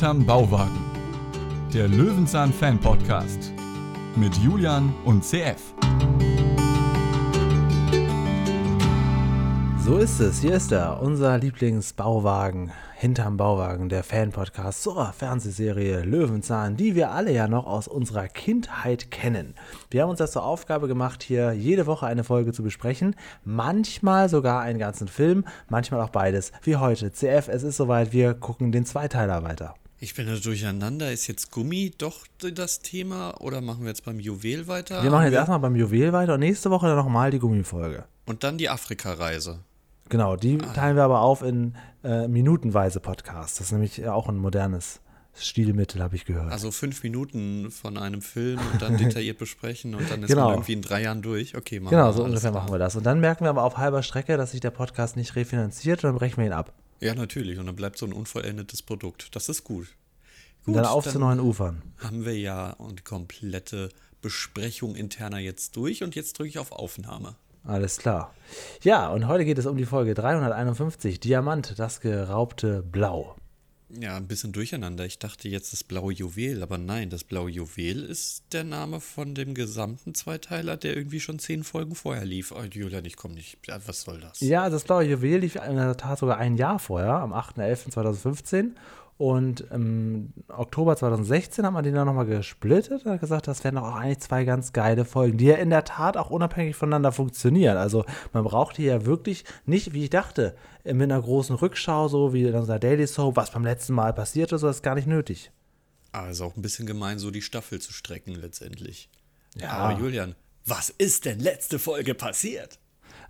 Hinterm Bauwagen. Der Löwenzahn Fan Podcast mit Julian und CF. So ist es, hier ist er, unser Lieblingsbauwagen, hinterm Bauwagen, der Fan-Podcast zur Fernsehserie Löwenzahn, die wir alle ja noch aus unserer Kindheit kennen. Wir haben uns das zur Aufgabe gemacht, hier jede Woche eine Folge zu besprechen, manchmal sogar einen ganzen Film, manchmal auch beides, wie heute. CF, es ist soweit, wir gucken den Zweiteiler weiter. Ich bin da durcheinander. Ist jetzt Gummi doch das Thema oder machen wir jetzt beim Juwel weiter? Wir machen jetzt erstmal beim Juwel weiter und nächste Woche dann nochmal die Gummifolge. Und dann die Afrika-Reise. Genau, die ah. teilen wir aber auf in äh, minutenweise Podcasts. Das ist nämlich auch ein modernes Stilmittel, habe ich gehört. Also fünf Minuten von einem Film und dann detailliert besprechen und dann ist genau. man irgendwie in drei Jahren durch. Okay, machen Genau, so ungefähr machen wir das. Und dann merken wir aber auf halber Strecke, dass sich der Podcast nicht refinanziert und dann brechen wir ihn ab. Ja, natürlich. Und dann bleibt so ein unvollendetes Produkt. Das ist gut. gut und dann auf dann zu neuen Ufern. Haben wir ja die komplette Besprechung interner jetzt durch und jetzt drücke ich auf Aufnahme. Alles klar. Ja, und heute geht es um die Folge 351, Diamant, das geraubte Blau. Ja, ein bisschen durcheinander. Ich dachte jetzt das blaue Juwel, aber nein, das blaue Juwel ist der Name von dem gesamten Zweiteiler, der irgendwie schon zehn Folgen vorher lief. Oh, Julian, ich komme nicht. Was soll das? Ja, das blaue Juwel lief in der Tat sogar ein Jahr vorher, am 8.11.2015. Und im Oktober 2016 hat man den dann nochmal gesplittet und hat gesagt, das wären doch auch eigentlich zwei ganz geile Folgen, die ja in der Tat auch unabhängig voneinander funktionieren. Also man braucht hier ja wirklich nicht, wie ich dachte, mit einer großen Rückschau, so wie in unserer Daily Soap, was beim letzten Mal passierte, so ist gar nicht nötig. Also auch ein bisschen gemein, so die Staffel zu strecken letztendlich. Ja. Aber Julian, was ist denn letzte Folge passiert?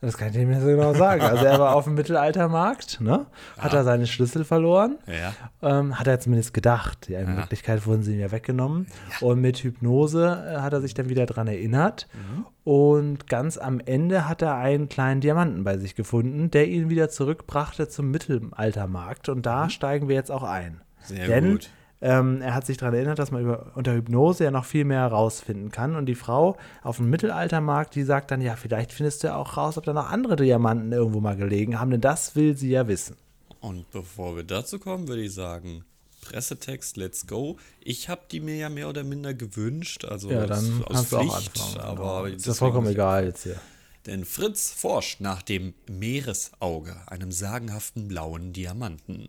Das kann ich nicht mehr so genau sagen. Also er war auf dem Mittelaltermarkt, ne? Hat ja. er seine Schlüssel verloren. Ja. Ähm, hat er zumindest gedacht. Ja, in ja. Wirklichkeit wurden sie ihm ja weggenommen. Ja. Und mit Hypnose äh, hat er sich dann wieder dran erinnert. Mhm. Und ganz am Ende hat er einen kleinen Diamanten bei sich gefunden, der ihn wieder zurückbrachte zum Mittelaltermarkt. Und da mhm. steigen wir jetzt auch ein. Sehr Denn gut ähm, er hat sich daran erinnert, dass man über, unter Hypnose ja noch viel mehr herausfinden kann. Und die Frau auf dem Mittelaltermarkt, die sagt dann, ja, vielleicht findest du ja auch raus, ob da noch andere Diamanten irgendwo mal gelegen haben, denn das will sie ja wissen. Und bevor wir dazu kommen, würde ich sagen, Pressetext, let's go. Ich habe die mir ja mehr oder minder gewünscht, also ja, dann aus, aus Pflicht, aber genau. ist ja vollkommen egal jetzt hier. Denn Fritz forscht nach dem Meeresauge, einem sagenhaften blauen Diamanten.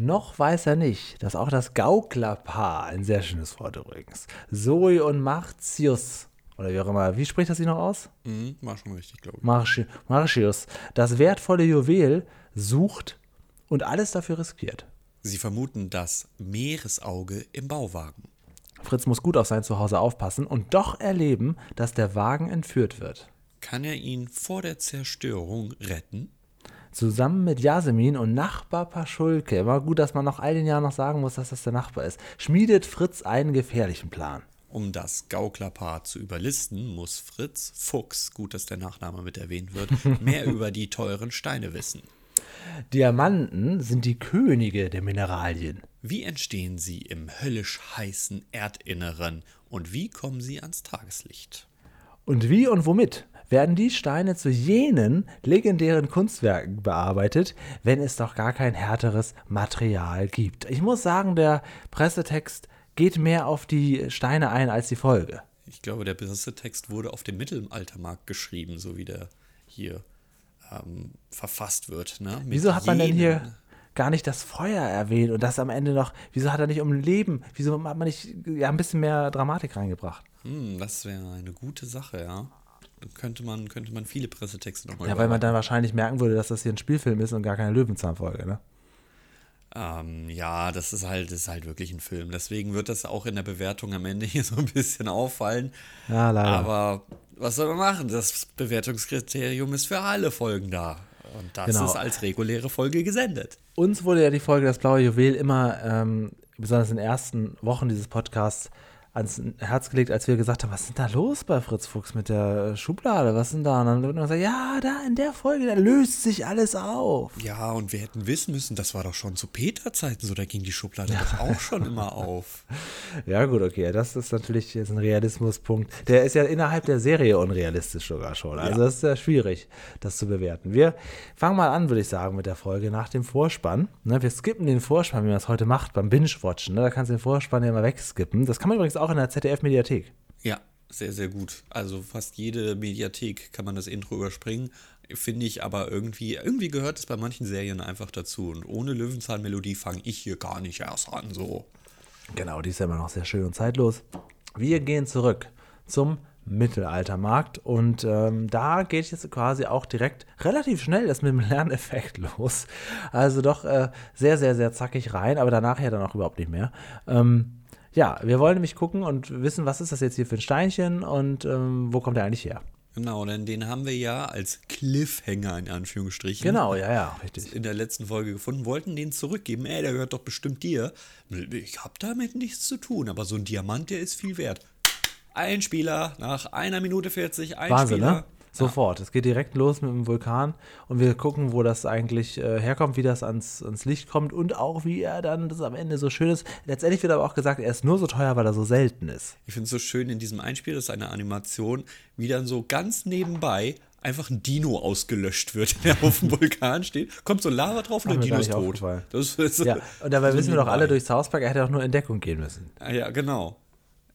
Noch weiß er nicht, dass auch das Gauklerpaar, ein sehr schönes Wort übrigens, Zoe und Martius, oder wie auch immer, wie spricht das sich noch aus? Mhm, war schon richtig, glaube ich. Marci Marcius, das wertvolle Juwel sucht und alles dafür riskiert. Sie vermuten das Meeresauge im Bauwagen. Fritz muss gut auf sein Zuhause aufpassen und doch erleben, dass der Wagen entführt wird. Kann er ihn vor der Zerstörung retten? Zusammen mit Jasmin und Nachbar Paschulke, immer gut, dass man nach all den Jahren noch sagen muss, dass das der Nachbar ist, schmiedet Fritz einen gefährlichen Plan. Um das Gauklerpaar zu überlisten, muss Fritz Fuchs, gut, dass der Nachname mit erwähnt wird, mehr über die teuren Steine wissen. Diamanten sind die Könige der Mineralien. Wie entstehen sie im höllisch heißen Erdinneren und wie kommen sie ans Tageslicht? Und wie und womit werden die Steine zu jenen legendären Kunstwerken bearbeitet, wenn es doch gar kein härteres Material gibt. Ich muss sagen, der Pressetext geht mehr auf die Steine ein als die Folge. Ich glaube, der Pressetext wurde auf dem Mittelaltermarkt geschrieben, so wie der hier ähm, verfasst wird. Ne? Wieso hat man denn hier gar nicht das Feuer erwähnt und das am Ende noch, wieso hat er nicht um Leben, wieso hat man nicht ja, ein bisschen mehr Dramatik reingebracht? Hm, das wäre eine gute Sache, ja könnte man, könnte man viele Pressetexte nochmal Ja, weil man dann wahrscheinlich merken würde, dass das hier ein Spielfilm ist und gar keine Löwenzahnfolge, ne? Ähm, ja, das ist halt, das ist halt wirklich ein Film. Deswegen wird das auch in der Bewertung am Ende hier so ein bisschen auffallen. Ja, leider. Aber was soll man machen? Das Bewertungskriterium ist für alle Folgen da. Und das genau. ist als reguläre Folge gesendet. Uns wurde ja die Folge Das blaue Juwel immer, ähm, besonders in den ersten Wochen dieses Podcasts, ans Herz gelegt, als wir gesagt haben, was ist denn da los bei Fritz Fuchs mit der Schublade? Was ist denn da? Und dann wird man gesagt, ja, da in der Folge, da löst sich alles auf. Ja, und wir hätten wissen müssen, das war doch schon zu Peter-Zeiten so, da ging die Schublade doch auch schon immer auf. Ja, gut, okay, das ist natürlich jetzt ein Realismuspunkt. Der ist ja innerhalb der Serie unrealistisch sogar schon. Also Ja. das ist ja schwierig, das zu bewerten. Wir fangen mal an, würde ich sagen, mit der Folge nach dem Vorspann. Ne, wir skippen den Vorspann, wie man das heute macht, beim Binge-Watchen. Ne? Da kannst du den Vorspann ja mal wegskippen. Das kann man übrigens auch in der ZDF-Mediathek. Ja, sehr, sehr gut. Also fast jede Mediathek kann man das Intro überspringen. Finde ich aber irgendwie, irgendwie gehört es bei manchen Serien einfach dazu. Und ohne Löwenzahnmelodie fange ich hier gar nicht erst an, so. Genau, die ist ja immer noch sehr schön und zeitlos. Wir gehen zurück zum Mittelaltermarkt und ähm, da geht jetzt quasi auch direkt relativ schnell das mit dem Lerneffekt los. Also doch äh, sehr, sehr, sehr zackig rein, aber danach ja dann auch überhaupt nicht mehr. Ähm, ja, wir wollen nämlich gucken und wissen, was ist das jetzt hier für ein Steinchen und ähm, wo kommt der eigentlich her? Genau, denn den haben wir ja als Cliffhanger in Anführungsstrichen. Genau, ja, ja, richtig. In der letzten Folge gefunden, wollten den zurückgeben. Ey, der gehört doch bestimmt dir. Ich habe damit nichts zu tun, aber so ein Diamant, der ist viel wert. Ein Spieler nach einer Minute 40, ein Wahnsinn, Spieler. ne? Sofort. Es geht direkt los mit dem Vulkan und wir gucken, wo das eigentlich äh, herkommt, wie das ans, ans Licht kommt und auch wie er dann das am Ende so schön ist. Letztendlich wird aber auch gesagt, er ist nur so teuer, weil er so selten ist. Ich finde es so schön in diesem Einspiel, das ist eine Animation, wie dann so ganz nebenbei einfach ein Dino ausgelöscht wird, der auf dem Vulkan steht. Kommt so Lava drauf und Ach, der Dino ist tot. Das ist Ja, und dabei so wissen wir doch alle nebenbei. durch South Park, er hätte auch nur in Deckung gehen müssen. Ah, Ja, genau.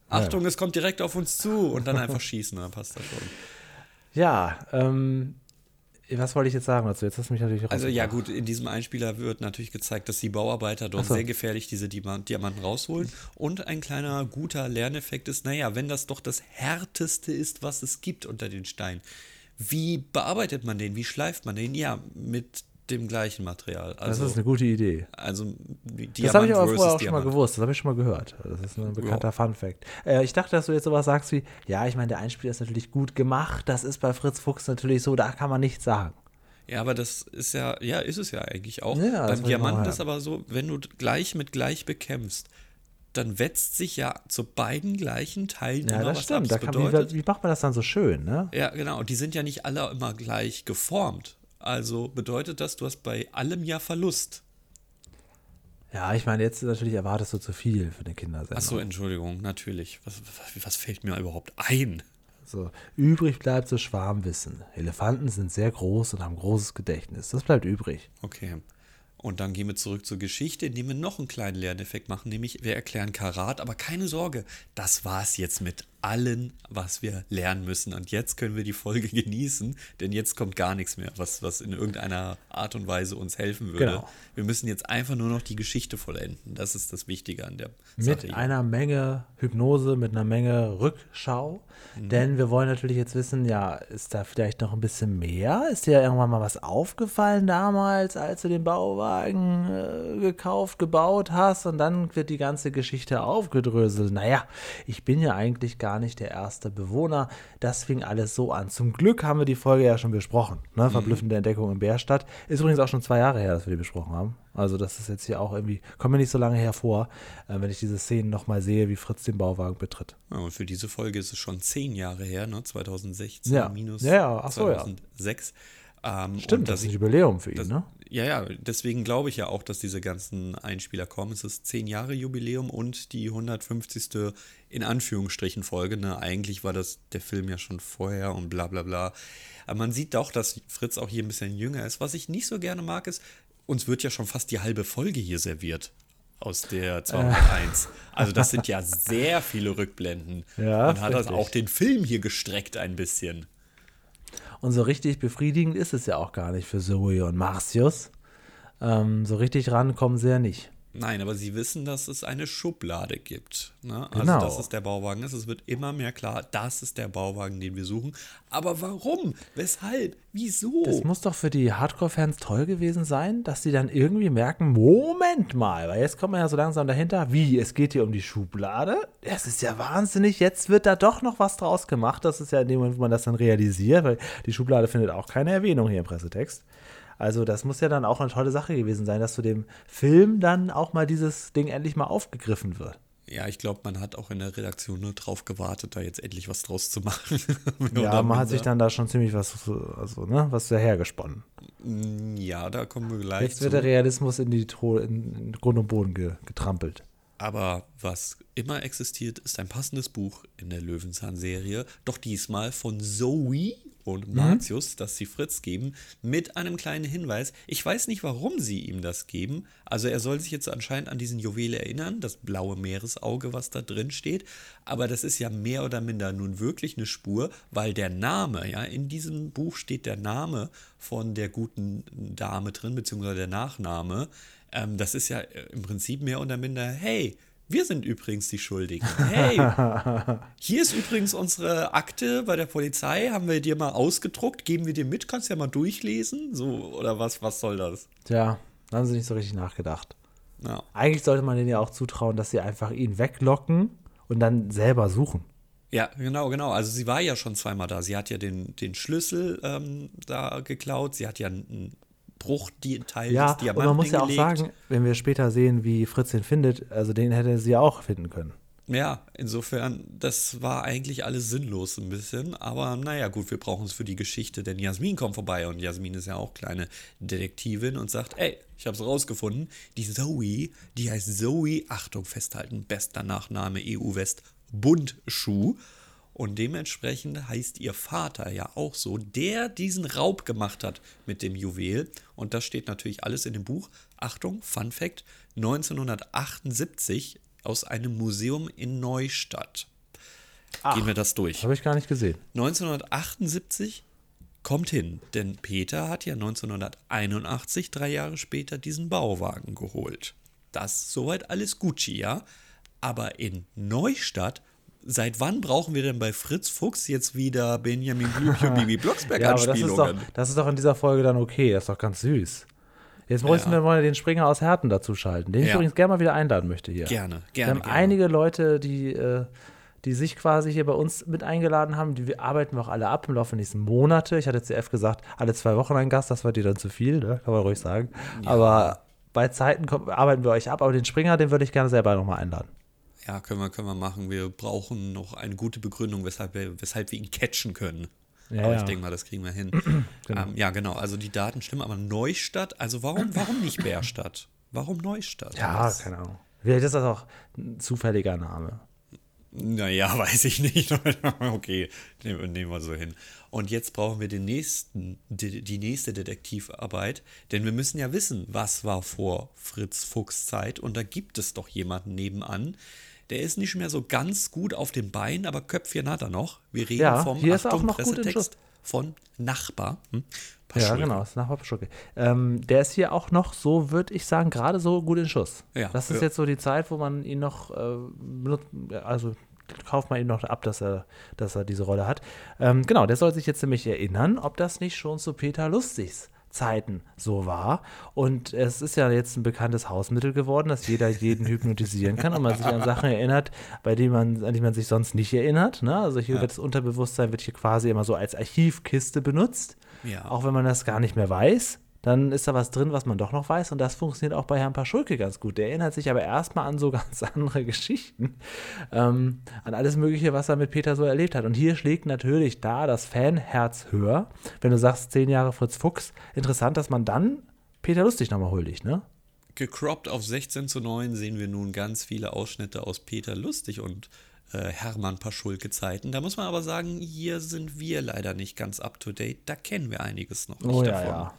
Achtung, es kommt direkt auf uns zu und dann einfach schießen, dann passt das schon. Ja, ähm, was wollte ich jetzt sagen dazu? Jetzt hast du mich natürlich Also ja gut, in diesem Einspieler wird natürlich gezeigt, dass die Bauarbeiter dort so. sehr gefährlich diese Diama- Diamanten rausholen. Und ein kleiner guter Lerneffekt ist, naja, wenn das doch das härteste ist, was es gibt unter den Steinen, wie bearbeitet man den? Wie schleift man den? Ja, mit dem gleichen Material. Das Also, ist eine gute Idee. also Diamant Das habe ich aber vorher auch schon mal Diamant. gewusst. Das habe ich schon mal gehört. Das ist ein bekannter Fun Fact. Äh, ich dachte, dass du jetzt sowas sagst wie, ja, ich meine, der Einspieler ist natürlich gut gemacht. Das ist bei Fritz Fuchs natürlich so, da kann man nichts sagen. Ja, aber das ist ja, ja, ist es ja eigentlich auch. Ja, das Beim Diamanten ist aber so, wenn du gleich mit gleich bekämpfst, dann wetzt sich ja zu beiden gleichen Teilen Ja, immer das was stimmt. ab. Da Das kann, wie, bedeutet, wie macht man das dann so schön, ne? ja, genau. Und die sind ja nicht alle immer gleich geformt. Also bedeutet das, du hast bei allem ja Verlust. Ja, ich meine, jetzt natürlich erwartest du zu viel für eine Kindersendung. Achso, Entschuldigung, natürlich. Was, was, was fällt mir überhaupt ein? So, übrig bleibt so Schwarmwissen. Elefanten sind sehr groß und haben großes Gedächtnis. Das bleibt übrig. Okay. Und dann gehen wir zurück zur Geschichte, indem wir noch einen kleinen Lerneffekt machen, nämlich wir erklären Karat, aber keine Sorge, das war's jetzt mit allen, was wir lernen müssen. Und jetzt können wir die Folge genießen, denn jetzt kommt gar nichts mehr, was, was in irgendeiner Art und Weise uns helfen würde. Genau. Wir müssen jetzt einfach nur noch die Geschichte vollenden. Das ist das Wichtige an der Sache. Mit hier. einer Menge Hypnose, mit einer Menge Rückschau. Mhm. Denn wir wollen natürlich jetzt wissen, ja, ist da vielleicht noch ein bisschen mehr? Ist dir irgendwann mal was aufgefallen damals, als du den Bauwagen äh, gekauft, gebaut hast? Und dann wird die ganze Geschichte aufgedröselt. Naja, ich bin ja eigentlich gar nicht der erste Bewohner. Das fing alles so an. Zum Glück haben wir die Folge ja schon besprochen. Mhm. Ne? Verblüffende Entdeckung in Bärstadt. Ist übrigens auch schon zwei Jahre her, dass wir die besprochen haben. Also das ist jetzt hier auch irgendwie, kommt mir nicht so lange hervor, äh, wenn ich diese Szenen nochmal sehe, wie Fritz den Bauwagen betritt. Ja, und für diese Folge ist es schon zehn Jahre her, ne? 2016 Ja. minus Ja, ja, ach so, ja. 2006. Ähm, Stimmt, und das ist ein Jubiläum für ihn, Das, ne? Ja, ja, deswegen glaube ich ja auch, dass diese ganzen Einspieler kommen. Es ist 10 Jahre Jubiläum und die 150. in Anführungsstrichen Folge. Ne? Eigentlich war das der Film ja schon vorher und bla bla bla. Aber man sieht doch, dass Fritz auch hier ein bisschen jünger ist. Was ich nicht so gerne mag, ist, uns wird ja schon fast die halbe Folge hier serviert. Aus der 201. Also, das sind ja sehr viele Rückblenden. Ja, Man hat das auch den Film hier gestreckt ein bisschen. Und so richtig befriedigend ist es ja auch gar nicht für Zoe und Marcius. Ähm, so richtig ran kommen sie ja nicht. Nein, aber sie wissen, dass es eine Schublade gibt. Ne? Genau. Also, dass es der Bauwagen ist. Es wird immer mehr klar, das ist der Bauwagen, den wir suchen. Aber warum? Weshalb? Wieso? Das muss doch für die Hardcore-Fans toll gewesen sein, dass sie dann irgendwie merken, Moment mal, weil jetzt kommt man ja so langsam dahinter, wie, es geht hier um die Schublade? Das ist ja wahnsinnig, jetzt wird da doch noch was draus gemacht. Das ist ja in dem Moment, wo man das dann realisiert, weil die Schublade findet auch keine Erwähnung hier im Pressetext. Also das muss ja dann auch eine tolle Sache gewesen sein, dass zu dem Film dann auch mal dieses Ding endlich mal aufgegriffen wird. Ja, ich glaube, man hat auch in der Redaktion nur drauf gewartet, da jetzt endlich was draus zu machen. Ja, man hat sich dann da schon ziemlich was, also, ne, was dahergesponnen. Mm, Ja, da kommen wir gleich Jetzt zu. wird der Realismus in die Tro in, in Grund und Boden ge, getrampelt. Aber was immer existiert, ist ein passendes Buch in der Löwenzahn-Serie. Doch diesmal von Zoe und Martius, das sie Fritz geben, mit einem kleinen Hinweis. Ich weiß nicht, warum sie ihm das geben. Also er soll sich jetzt anscheinend an diesen Juwel erinnern, das blaue Meeresauge, was da drin steht. Aber das ist ja mehr oder minder nun wirklich eine Spur, weil der Name, ja, in diesem Buch steht der Name von der guten Dame drin, beziehungsweise der Nachname. Ähm, das ist ja äh, im Prinzip mehr oder minder, hey, wir sind übrigens die Schuldigen. Hey, hier ist übrigens unsere Akte bei der Polizei, haben wir dir mal ausgedruckt, geben wir dir mit, kannst ja mal durchlesen, so oder was, was soll das? Tja, da haben sie nicht so richtig nachgedacht. Ja, Eigentlich sollte man denen ja auch zutrauen, dass sie einfach ihn weglocken und dann selber suchen. ja genau, genau. Also sie war ja schon zweimal da. Sie hat ja den, den Schlüssel ähm, da geklaut, sie hat ja einen Bruchteil Ja, des und Diamanten man muss ja auch hingelegt. sagen, wenn wir später sehen, wie Fritz ihn findet, also den hätte sie ja auch finden können. Ja, insofern, das war eigentlich alles sinnlos ein bisschen. Aber naja, gut, wir brauchen es für die Geschichte, denn Jasmin kommt vorbei und Jasmin ist ja auch kleine Detektivin und sagt, ey, ich habe es rausgefunden, die Zoe, die heißt Zoe, Achtung, festhalten, bester Nachname EU-West, Bundschuh. Und dementsprechend heißt ihr Vater ja auch so, der diesen Raub gemacht hat mit dem Juwel. Und das steht natürlich alles in dem Buch. Achtung, Fun Fact: 1978 aus einem Museum in Neustadt. Gehen wir das durch. Habe ich gar nicht gesehen. 1978 kommt hin, denn Peter hat ja 1981, drei Jahre später, diesen Bauwagen geholt. Das ist soweit alles Gucci, ja? Aber in Neustadt, seit wann brauchen wir denn bei Fritz Fuchs jetzt wieder Benjamin Blümchen und Bibi Blocksberg Ja, das ist, doch, Anspielungen? das ist doch in dieser Folge dann okay. Das ist doch ganz süß. Jetzt müssen Ja. wir mal den Springer aus Herten dazu schalten, den ich Ja. übrigens gerne mal wieder einladen möchte hier. Gerne, Wir gerne. haben gerne. einige Leute, die, äh, die sich quasi hier bei uns mit eingeladen haben. Die wir arbeiten wir auch alle ab im Laufe der nächsten Monate. Ich hatte CF gesagt, alle zwei Wochen ein Gast, das war dir dann zu viel, ne? kann man ruhig sagen. Aber bei Zeiten kommt, arbeiten wir euch ab. Aber den Springer, den würde ich gerne selber nochmal einladen. Ja, können wir, können wir machen. Wir brauchen noch eine gute Begründung, weshalb wir, weshalb wir ihn catchen können. Ja, aber ja. ich denke mal, das kriegen wir hin. ähm, ja, genau. Also die Daten stimmen, aber Neustadt, also warum, warum nicht Bärstadt? Warum Neustadt? Ja, Das- keine Ahnung. Vielleicht ist das auch ein zufälliger Name. Naja, weiß ich nicht. okay, nehmen, nehmen wir so hin. Und jetzt brauchen wir den nächsten, die, die nächste Detektivarbeit, denn wir müssen ja wissen, was war vor Fritz Fuchs Zeit. Und da gibt es doch jemanden nebenan. Der ist nicht mehr so ganz gut auf den Beinen, aber Köpfchen hat er noch. Wir reden Ja, vom hier ist er auch Achtung, Pressetext von Nachbar. Hm? Ja, genau, das ist nach Paschulke. Ähm, der ist hier auch noch so, würde ich sagen, gerade so gut in Schuss. Ja, das ist ja. jetzt so die Zeit, wo man ihn noch äh, benutzt, also kauft man ihm noch ab, dass er, dass er diese Rolle hat. Ähm, genau, der soll sich jetzt nämlich erinnern, ob das nicht schon zu Peter Lustigs Zeiten so war. Und es ist ja jetzt ein bekanntes Hausmittel geworden, dass jeder jeden hypnotisieren kann und man sich an Sachen erinnert, bei denen man, an die man sich sonst nicht erinnert. Ne? Also hier wird das Unterbewusstsein wird hier quasi immer so als Archivkiste benutzt. Ja. Auch wenn man das gar nicht mehr weiß, dann ist da was drin, was man doch noch weiß. Und das funktioniert auch bei Herrn Paschulke ganz gut. Der erinnert sich aber erstmal an so ganz andere Geschichten, ähm, an alles Mögliche, was er mit Peter so erlebt hat. Und hier schlägt natürlich da das Fanherz höher. Wenn du sagst, zehn Jahre Fritz Fuchs, interessant, dass man dann Peter Lustig nochmal huldigt, ne? Gecroppt auf 16 zu 9 sehen wir nun ganz viele Ausschnitte aus Peter Lustig und äh, Hermann Paschulke Zeiten. Da muss man aber sagen, hier sind wir leider nicht ganz up to date. Da kennen wir einiges noch nicht Oh ja, davon. ja.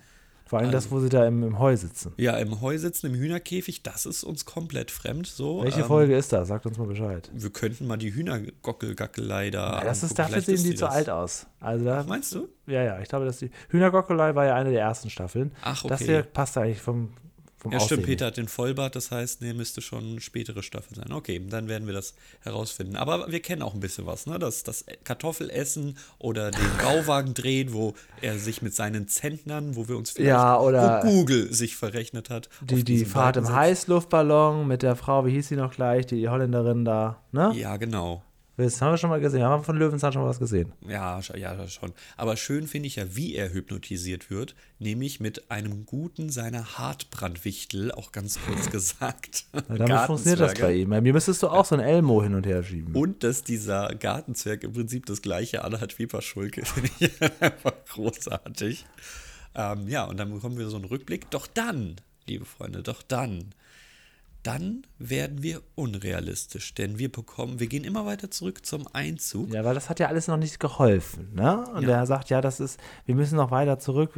Vor allem das, wo sie da im, im Heu sitzen. Ja, im Heu sitzen, im Hühnerkäfig, das ist uns komplett fremd. So, Welche ähm, Folge ist das? Sagt uns mal Bescheid. Wir könnten mal die Hühnergockelgackelei da. Ja, das ist, dafür sehen die die zu das. alt aus. Also da, Meinst du? Ja, ja, ich glaube, dass die Hühnergockelei war ja eine der ersten Staffeln. Ach, Das okay. hier passt eigentlich vom, vom Ja, stimmt, Aussehen. Peter hat den Vollbart, das heißt, nee, müsste schon eine spätere Staffel sein. Okay, dann werden wir das herausfinden. Aber wir kennen auch ein bisschen was, ne? Das, das Kartoffelessen oder den Bauwagen drehen, wo er sich mit seinen Zentnern, wo wir uns vielleicht, Ja, oder- wo Google sich verrechnet hat. Die, die Fahrt im. Heißluftballon mit der Frau, wie hieß sie noch gleich, die Holländerin da, ne? Ja, genau. Das haben wir schon mal gesehen. Haben wir von Löwenzahn schon mal was gesehen? Ja, ja, schon. Aber schön finde ich ja, wie er hypnotisiert wird, nämlich mit einem guten seiner Hartbrandwichtel, auch ganz kurz gesagt. Damit funktioniert das bei ihm. Bei mir müsstest du auch so ein Elmo hin und her schieben. Und dass dieser Gartenzwerg im Prinzip das gleiche anhat wie Paschulke, finde ich einfach großartig. Ähm, ja, und dann bekommen wir so einen Rückblick. Doch dann, liebe Freunde, doch dann, dann werden wir unrealistisch, denn wir bekommen, wir gehen immer weiter zurück zum Einzug. Ja, weil das hat ja alles noch nicht geholfen, ne? Und Ja. er sagt, ja, das ist, wir müssen noch weiter zurück.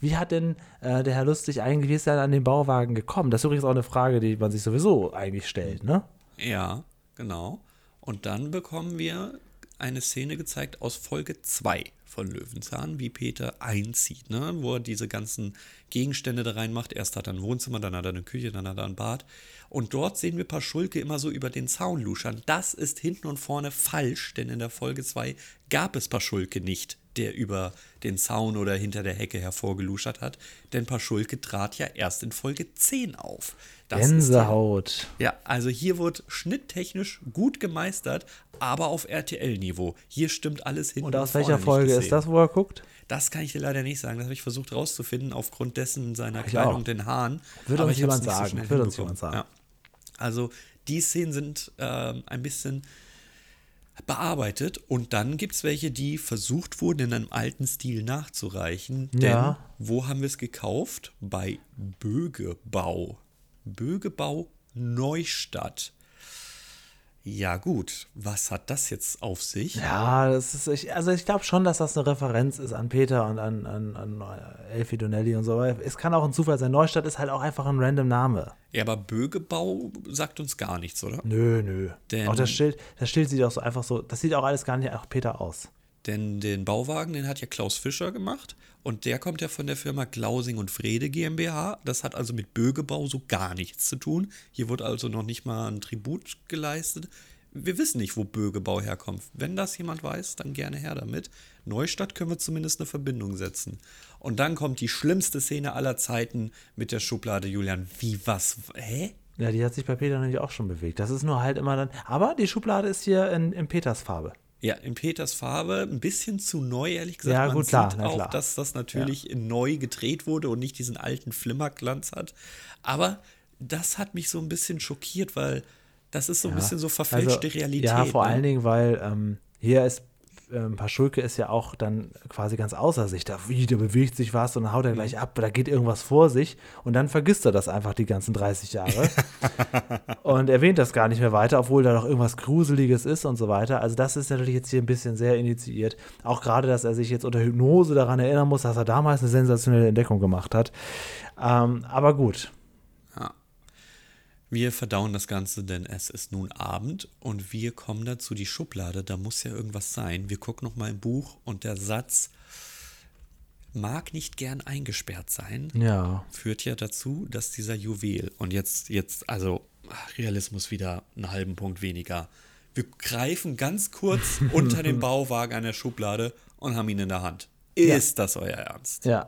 Wie hat denn äh, der Herr Lustig eigentlich, wie ist er an den Bauwagen gekommen? Das ist übrigens auch eine Frage, die man sich sowieso eigentlich stellt, ne? Ja, genau. Und dann bekommen wir eine Szene gezeigt aus Folge 2 von Löwenzahn, wie Peter einzieht, ne? wo er diese ganzen Gegenstände da reinmacht. Erst hat er ein Wohnzimmer, dann hat er eine Küche, dann hat er ein Bad. Und dort sehen wir Paschulke immer so über den Zaun luschern. Das ist hinten und vorne falsch, denn in der Folge 2 gab es Paschulke nicht, der über den Zaun oder hinter der Hecke hervorgeluschert hat. Denn Paschulke trat ja erst in Folge 10 auf. Das ist der- Gänsehaut. ja, also hier wird schnitttechnisch gut gemeistert, aber auf RTL-Niveau. Hier stimmt alles hin. Und aus welcher Folge ist das, wo er guckt? Das kann ich dir leider nicht sagen. Das habe ich versucht rauszufinden aufgrund dessen seiner Ich Kleidung und den Haaren. Wird aber uns jemand sagen. Wird uns jemand sagen. Ja. Also die Szenen sind ähm, ein bisschen bearbeitet und dann gibt es welche, die versucht wurden, in einem alten Stil nachzureichen. Denn Ja. wo haben wir es gekauft? Bei Bögebau. Bögebau Neustadt. Ja, gut. Was hat das jetzt auf sich? Ja, das ist, ich, also ich glaube schon, dass das eine Referenz ist an Peter und an, an, an Elfie Donnelly und so. Aber es kann auch ein Zufall sein. Neustadt ist halt auch einfach ein random Name. Ja, aber Bögebau sagt uns gar nichts, oder? Nö, nö. Denn- auch das Schild, das Schild sieht auch so einfach so, das sieht auch alles gar nicht nach Peter aus. Denn den Bauwagen, den hat ja Klaus Fischer gemacht. Und der kommt ja von der Firma Glausing und Frede GmbH. Das hat also mit Bögebau so gar nichts zu tun. Hier wird also noch nicht mal ein Tribut geleistet. Wir wissen nicht, wo Bögebau herkommt. Wenn das jemand weiß, dann gerne her damit. Neustadt können wir zumindest eine Verbindung setzen. Und dann kommt die schlimmste Szene aller Zeiten mit der Schublade Julian. Wie was? Hä? Ja, die hat sich bei Peter nämlich auch schon bewegt. Das ist nur halt immer dann. Aber die Schublade ist hier in, in Peters Farbe. Ja, in Peters Farbe ein bisschen zu neu, ehrlich gesagt. Ja, Man gut, klar, sieht na auch, klar. dass das natürlich in neu gedreht wurde und nicht diesen alten Flimmerglanz hat. Aber das hat mich so ein bisschen schockiert, weil das ist so ein bisschen so verfälschte Realität. Ja, vor ne? allen Dingen, weil ähm, hier ist ähm, Paschulke ist ja auch dann quasi ganz außer sich. Da, wie, da bewegt sich was und dann haut er gleich ab, da geht irgendwas vor sich und dann vergisst er das einfach die ganzen 30 Jahre und erwähnt das gar nicht mehr weiter, obwohl da noch irgendwas Gruseliges ist und so weiter. Also das ist natürlich jetzt hier ein bisschen sehr initiiert. Auch gerade, dass er sich jetzt unter Hypnose daran erinnern muss, dass er damals eine sensationelle Entdeckung gemacht hat. Ähm, aber gut. Ja. Wir verdauen das Ganze, denn es ist nun Abend und wir kommen dazu die Schublade. Da muss ja irgendwas sein. Wir gucken noch mal im Buch und der Satz mag nicht gern eingesperrt sein. Ja. führt ja dazu, dass dieser Juwel und jetzt, jetzt, also Realismus wieder einen halben Punkt weniger. Wir greifen ganz kurz unter den Bauwagen an der Schublade und haben ihn in der Hand. Ist das euer Ernst? Ja.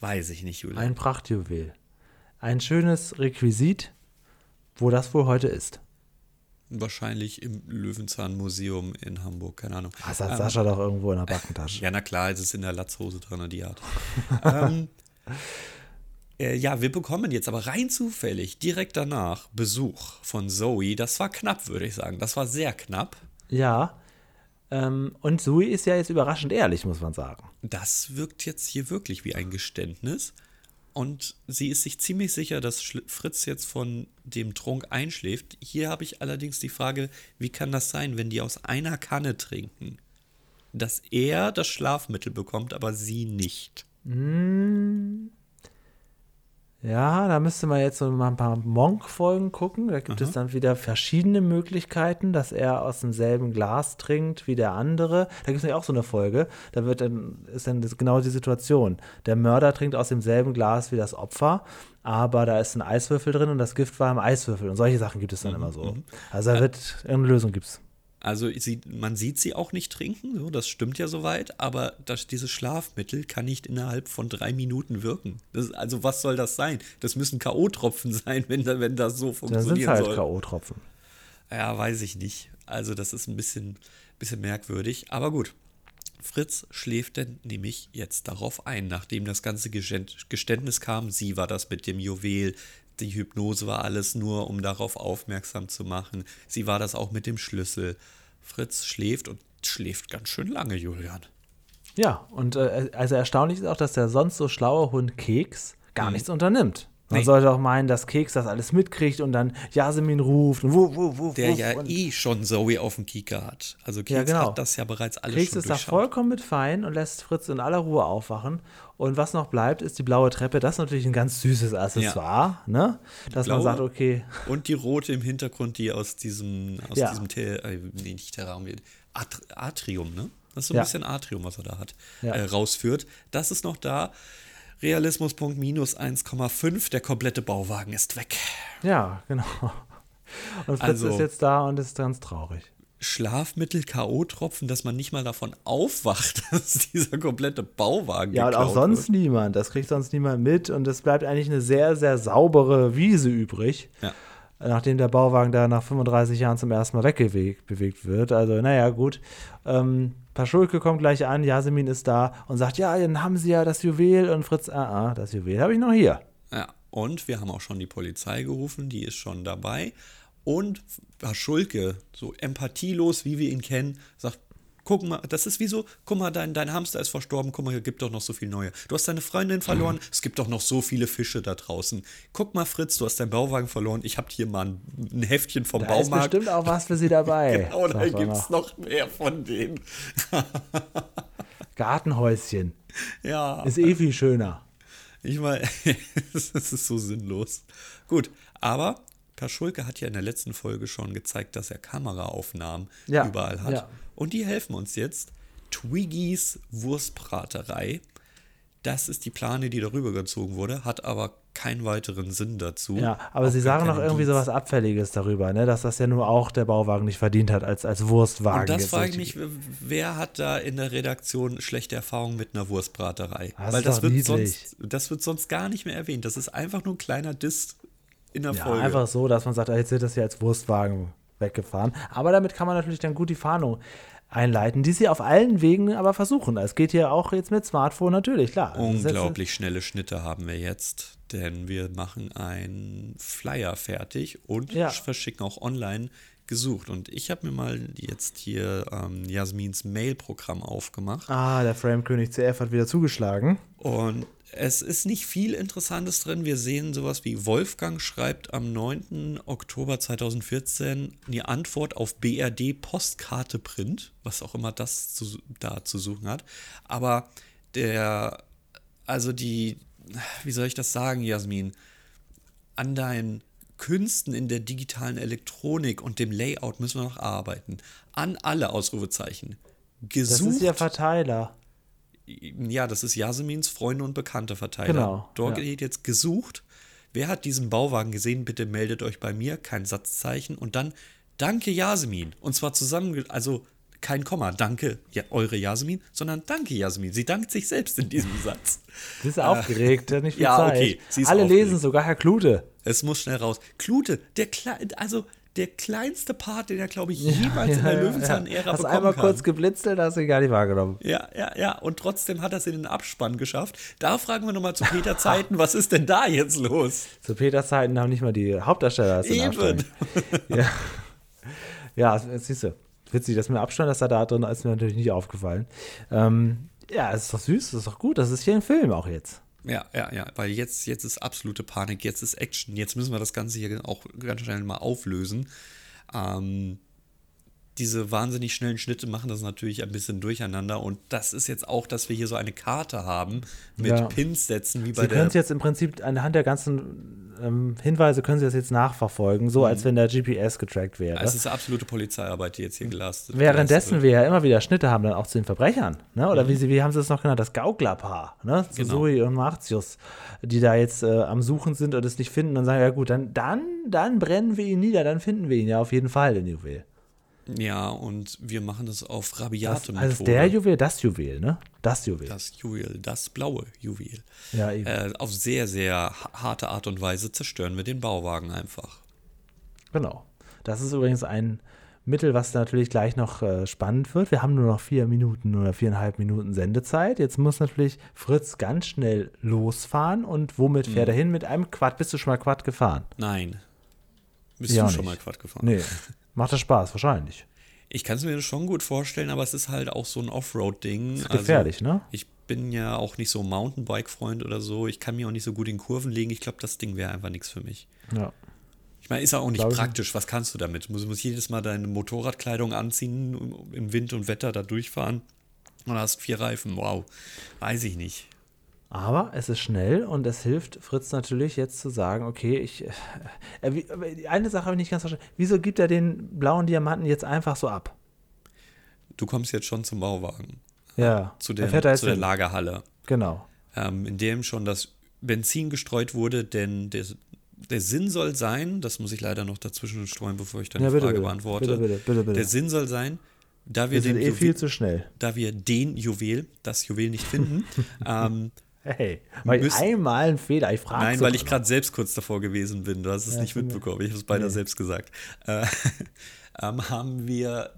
Weiß ich nicht, Julian. Ein Prachtjuwel. Ein schönes Requisit, wo das wohl heute ist. Wahrscheinlich im Löwenzahn-Museum in Hamburg, keine Ahnung. Das hat Ähm, Sascha doch irgendwo in der Backentasche. Ja, na klar, es ist in der Latzhose drin, die hat. ähm, äh, ja, wir bekommen jetzt aber rein zufällig direkt danach Besuch von Zoe. Das war knapp, würde ich sagen. Das war sehr knapp. Ja. Ähm, und Sui ist ja jetzt überraschend ehrlich, muss man sagen. Das wirkt jetzt hier wirklich wie ein Geständnis. Und sie ist sich ziemlich sicher, dass Fritz jetzt von dem Trunk einschläft. Hier habe ich allerdings die Frage, wie kann das sein, wenn die aus einer Kanne trinken? Dass er das Schlafmittel bekommt, aber sie nicht. Ja, da müsste man jetzt so mal ein paar Monk-Folgen gucken. Da gibt es dann wieder verschiedene Möglichkeiten, dass er aus demselben Glas trinkt wie der andere. Da gibt es ja auch so eine Folge. Da wird dann, ist dann genau die Situation. Der Mörder trinkt aus demselben Glas wie das Opfer, aber da ist ein Eiswürfel drin und das Gift war im Eiswürfel. Und solche Sachen gibt es dann immer so. Also da wird irgendeine Lösung gibt's. Also sie, man sieht sie auch nicht trinken, so, das stimmt ja soweit, aber das, dieses Schlafmittel kann nicht innerhalb von drei Minuten wirken. Das, also was soll das sein? Das müssen K.O.-Tropfen sein, wenn, wenn das so Dann sind es funktionieren halt. K.O.-Tropfen. Ja, weiß ich nicht. Also das ist ein bisschen, bisschen merkwürdig. Aber gut, Fritz schläft denn nämlich jetzt darauf ein, nachdem das ganze Geständnis kam. Sie war das mit dem Juwel. Die Hypnose war alles nur, um darauf aufmerksam zu machen. Sie war das auch mit dem Schlüssel. Fritz schläft und schläft ganz schön lange, Julian. Ja, und äh, also erstaunlich ist auch, dass der sonst so schlaue Hund Keks gar mhm. nichts unternimmt. Man nee. sollte auch meinen, dass Keks das alles mitkriegt und dann Yasemin ruft und wuff, wuff, wuff, Der ja eh schon Zoe auf dem Kieker hat. Also Keks ja, genau. hat das ja bereits alles Keks schon ist da vollkommen mit fein und lässt Fritz in aller Ruhe aufwachen. Und was noch bleibt, ist die blaue Treppe. Das ist natürlich ein ganz süßes Accessoire, ja. ne? Dass blaue man sagt, okay. Und die rote im Hintergrund, die aus diesem, aus ja. diesem, äh, nee, nicht Terraum, At Atrium, ne? Das ist so ein bisschen Atrium, was er da hat, äh, rausführt. Das ist noch da. Realismuspunkt minus 1,5. Der komplette Bauwagen ist weg. Ja, genau. Und Fritz also, ist jetzt da und ist ganz traurig. Schlafmittel, K.O.-Tropfen, dass man nicht mal davon aufwacht, dass dieser komplette Bauwagen Ja, und auch sonst wird. niemand. Das kriegt sonst niemand mit. Und es bleibt eigentlich eine sehr, sehr saubere Wiese übrig. Ja. Nachdem der Bauwagen da nach 35 Jahren zum ersten Mal wegbewegt wird. Also, naja, gut. Ähm, Paschulke kommt gleich an, Yasemin ist da und sagt, ja, dann haben sie ja das Juwel und Fritz, ah, ah, das Juwel habe ich noch hier. Ja, und wir haben auch schon die Polizei gerufen, die ist schon dabei. Und Paschulke, so empathielos, wie wir ihn kennen, sagt, guck mal, das ist wie so, guck mal, dein, dein Hamster ist verstorben, guck mal, hier gibt doch noch so viel neue. Du hast deine Freundin verloren, mhm. es gibt doch noch so viele Fische da draußen. Guck mal, Fritz, du hast deinen Bauwagen verloren, ich habe hier mal ein, ein, Heftchen vom da Baumarkt. Da ist bestimmt auch was für sie dabei. genau, da gibt es noch mehr von denen. Gartenhäuschen. Ja. Ist eh viel schöner. Ich meine, das ist so sinnlos. Gut, aber Per Schulke hat ja in der letzten Folge schon gezeigt, dass er Kameraaufnahmen ja, überall hat. Ja. Und die helfen uns jetzt. Twiggys Wurstbraterei. Das ist die Plane, die darüber gezogen wurde, hat aber keinen weiteren Sinn dazu. Ja, aber sie sagen noch irgendwie so was Abfälliges darüber, ne? dass das ja nur auch der Bauwagen nicht verdient hat als, als Wurstwagen. Und das frage ich mich, wer hat da in der Redaktion schlechte Erfahrungen mit einer Wurstbraterei? Das Weil das wird, sonst, das wird sonst gar nicht mehr erwähnt. Das ist einfach nur ein kleiner Diss in der ja, Folge. Einfach so, dass man sagt, ah, jetzt wird das ja als Wurstwagen weggefahren. Aber damit kann man natürlich dann gut die Fahndung einleiten, die sie auf allen Wegen aber versuchen. Es geht hier auch jetzt mit Smartphone natürlich, klar. Unglaublich schnelle Schnitte haben wir jetzt, denn wir machen einen Flyer fertig und ja. verschicken auch online gesucht. Und ich habe mir mal jetzt hier ähm, Jasmins Mail-Programm aufgemacht. Ah, der Frame-König CF hat wieder zugeschlagen. Und es ist nicht viel Interessantes drin. Wir sehen sowas wie Wolfgang schreibt am 9. Oktober 2014 die Antwort auf BRD Postkarte Print, was auch immer das zu, da zu suchen hat. Aber der, also die, wie soll ich das sagen, Jasmin, an deinen Künsten in der digitalen Elektronik und dem Layout müssen wir noch arbeiten. An alle Ausrufezeichen. Gesucht. Das ist ja Verteiler ja, das ist Yasemins Freunde und Bekannte Verteiler. Genau. Dort ja. geht jetzt gesucht. Wer hat diesen Bauwagen gesehen? Bitte meldet euch bei mir. Kein Satzzeichen. Und dann Danke Yasemin. Und zwar zusammen, also kein Komma, danke ja, eure Jasmin, sondern danke Jasmin. Sie dankt sich selbst in diesem Satz. Sie ist äh, aufgeregt, nicht viel ja, Zeit. Okay, Alle aufgeregt. lesen, sogar Herr Klute. Es muss schnell raus. Klute, der Kleine, also der kleinste Part, den er, glaube ich, jemals ja, in der ja, Löwenzahn-Ära ja. Hast einmal kann. kurz geblitzelt, hast du gar nicht wahrgenommen. Ja, ja, ja. Und trotzdem hat er es in den Abspann geschafft. Da fragen wir nochmal zu Peter Zeiten, was ist denn da jetzt los? Zu Peter Zeiten haben nicht mal die Hauptdarsteller Eben. ja. ja, siehst du. Witzig, das mit dem Abstand, dass er da drin ist, mir natürlich nicht aufgefallen. Ähm, ja, es ist doch süß, es ist doch gut. Das ist hier ein Film auch jetzt. Ja, ja, ja, weil jetzt, jetzt ist absolute Panik, jetzt ist Action, jetzt müssen wir das Ganze hier auch ganz schnell mal auflösen. Ähm, diese wahnsinnig schnellen Schnitte machen das natürlich ein bisschen durcheinander. Und das ist jetzt auch, dass wir hier so eine Karte haben mit ja. Pins setzen, wie bei Sie der. können es jetzt im Prinzip anhand der ganzen ähm, Hinweise können Sie das jetzt nachverfolgen, so mhm. als wenn der GPS getrackt wäre. Es ist absolute Polizeiarbeit, die jetzt hier gelastet wird. Währenddessen wir ja immer wieder Schnitte haben, dann auch zu den Verbrechern. Ne? Oder mhm. wie, Sie, wie haben Sie es noch genannt? Das Gauklerpaar, ne? Zu genau. Zoe und Martius, die da jetzt äh, am Suchen sind und es nicht finden und sagen: Ja, gut, dann, dann, dann brennen wir ihn nieder, dann finden wir ihn ja auf jeden Fall, den Juwel. Ja, und wir machen das auf rabiate das, Also der Juwel, das Juwel, ne? Das Juwel. Das Juwel, das blaue Juwel. Ja, eben. Äh, auf sehr, sehr harte Art und Weise zerstören wir den Bauwagen einfach. Genau. Das ist übrigens ein Mittel, was natürlich gleich noch äh, spannend wird. Wir haben nur noch vier Minuten oder viereinhalb Minuten Sendezeit. Jetzt muss natürlich Fritz ganz schnell losfahren. Und womit fährt er hin? Mit einem Quad. Bist du schon mal Quad gefahren? Nein. Bist Ja, du schon nicht. mal Quad gefahren? Nee. Macht das Spaß, wahrscheinlich. Ich kann es mir schon gut vorstellen, aber es ist halt auch so ein Offroad-Ding. Ist gefährlich, ne? Ich bin ja auch nicht so Mountainbike-Freund oder so. Ich kann mir auch nicht so gut in Kurven legen. Ich glaube, das Ding wäre einfach nichts für mich. Ja. Ich meine, ist ja auch nicht Glaube praktisch. Was kannst du damit? Du musst, musst jedes Mal deine Motorradkleidung anziehen, im Wind und Wetter da durchfahren und hast vier Reifen. Wow. Weiß ich nicht. Aber es ist schnell und es hilft Fritz natürlich jetzt zu sagen, okay, ich. Äh, äh, wie, eine Sache habe ich nicht ganz verstanden. Wieso gibt er den blauen Diamanten jetzt einfach so ab? Du kommst jetzt schon zum Bauwagen. Ja. Zu fährt er jetzt zu der hin. Lagerhalle. Genau. ähm, in dem schon das Benzin gestreut wurde, denn der, der Sinn soll sein, das muss ich leider noch dazwischen streuen, bevor ich deine Ja, bitte, Frage bitte. beantworte. Bitte, bitte, bitte, bitte. Der Sinn soll sein, da wir, Wir den eh Juwel, viel zu schnell. da wir den Juwel, das Juwel nicht finden, ähm, Hey, weil einmal ein Fehler. Ich frage Nein, weil ich gerade selbst kurz davor gewesen bin. Du hast es Ja, nicht mitbekommen. Ich habe es beinahe Nee. selbst gesagt. Äh, ähm, haben wir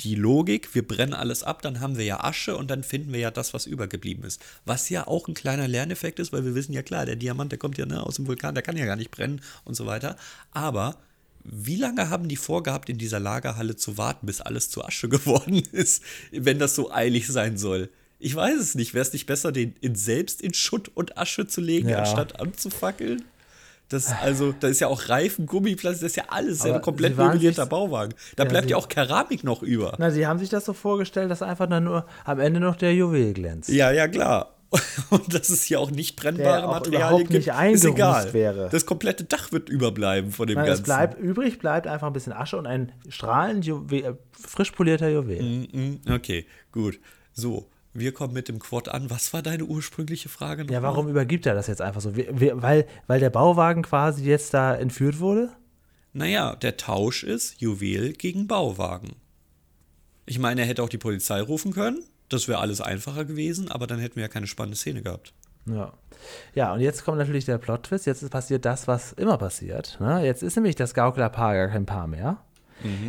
die Logik, wir brennen alles ab, dann haben wir ja Asche und dann finden wir ja das, was übergeblieben ist. Was ja auch ein kleiner Lerneffekt ist, weil wir wissen ja klar, der Diamant, der kommt ja ne, aus dem Vulkan, der kann ja gar nicht brennen und so weiter. Aber wie lange haben die vorgehabt, in dieser Lagerhalle zu warten, bis alles zu Asche geworden ist, wenn das so eilig sein soll? Ich weiß es nicht. Wäre es nicht besser, den in selbst in Schutt und Asche zu legen, Ja. anstatt anzufackeln? Das, also, da ist ja auch Reifen, Gummiplastik, das ist ja alles ja ein komplett möblierter Bauwagen. Da Ja, bleibt ja auch Keramik noch über. Na, sie haben sich das so vorgestellt, dass einfach dann nur am Ende noch der Juwel glänzt. Ja, ja, klar. Und dass es hier auch nicht brennbare auch Materialien gibt, nicht ist egal. wäre. Das komplette Dach wird überbleiben von dem Nein, es Ganzen. bleibt, übrig bleibt einfach ein bisschen Asche und ein strahlend Juwel, äh, frisch polierter Juwel. Mhm, Okay, gut. So, wir kommen mit dem Quad an. Was war deine ursprüngliche Frage noch? Ja, warum übergibt er das jetzt einfach so? Weil, weil der Bauwagen quasi jetzt da entführt wurde? Naja, der Tausch ist Juwel gegen Bauwagen. Ich meine, er hätte auch die Polizei rufen können. Das wäre alles einfacher gewesen, aber dann hätten wir ja keine spannende Szene gehabt. Ja. Ja, und jetzt kommt natürlich der Plot-Twist. Jetzt ist passiert das, was immer passiert. Ne? Jetzt ist nämlich das Gauklerpaar gar kein Paar mehr.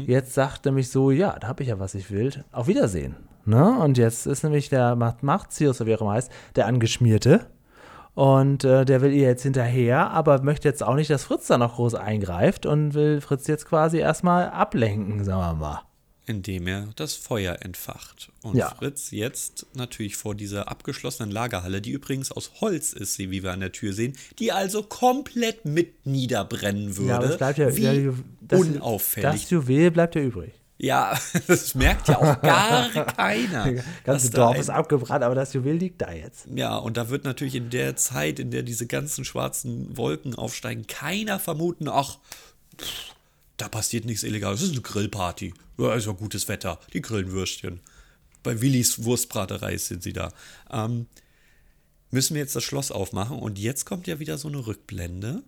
Jetzt sagt nämlich so, ja, da habe ich ja, was ich will. Auf Wiedersehen. Ne? Und jetzt ist nämlich der Macht oder wie er immer heißt, der Angeschmierte. Und äh, der will ihr jetzt hinterher, aber möchte jetzt auch nicht, dass Fritz da noch groß eingreift und will Fritz jetzt quasi erstmal ablenken, sagen wir mal. Indem er das Feuer entfacht. Und Ja. Fritz jetzt natürlich vor dieser abgeschlossenen Lagerhalle, die übrigens aus Holz ist, wie wir an der Tür sehen, die also komplett mit niederbrennen würde. Ja, aber es bleibt ja, wie ja, das, unauffällig. Das Juwel bleibt ja übrig. Ja, das merkt ja auch gar keiner. Das ganze Dorf ist abgebrannt, aber das Juwel liegt da jetzt. Ja, und da wird natürlich in der Zeit, in der diese ganzen schwarzen Wolken aufsteigen, keiner vermuten, ach, pff, da passiert nichts Illegales. Das ist eine Grillparty. Ja, ist ja gutes Wetter. Die grillen Würstchen. Bei Willis Wurstbraterei sind sie da. Ähm, müssen wir jetzt das Schloss aufmachen und jetzt kommt ja wieder so eine Rückblende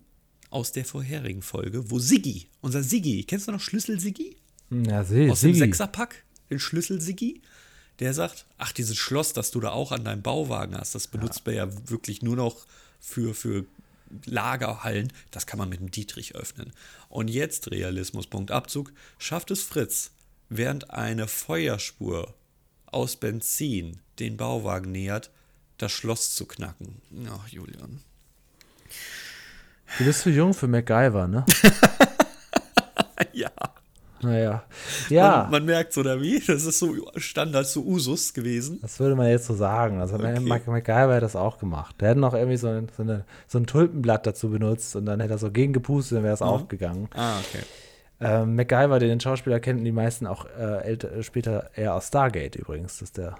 aus der vorherigen Folge, wo Siggi, unser Siggi, kennst du noch Schlüssel Siggi? Ja, sehe aus dem Sechserpack, den Schlüssel Siggi, der sagt, ach, dieses Schloss, das du da auch an deinem Bauwagen hast, das benutzt man ja wirklich nur noch für, für Lagerhallen, das kann man mit dem Dietrich öffnen. Und jetzt, Realismus, Punkt Abzug, schafft es Fritz, während eine Feuerspur aus Benzin den Bauwagen nähert, das Schloss zu knacken. Ach, Julian. Du bist zu jung für MacGyver, ne? Ja. Naja. Ja, Man, man merkt oder wie? Das ist so Standard, so Usus gewesen. das würde man jetzt so sagen. Also Okay. Mac MacGyver hat das auch gemacht. Der hätte noch irgendwie so ein, so, eine, so ein Tulpenblatt dazu benutzt und dann hätte er so gegengepustet, dann wäre es aufgegangen. Ah, okay. Ähm, MacGyver, den Schauspieler kennen die meisten auch äh, älter, später eher aus Stargate übrigens. Das ist der,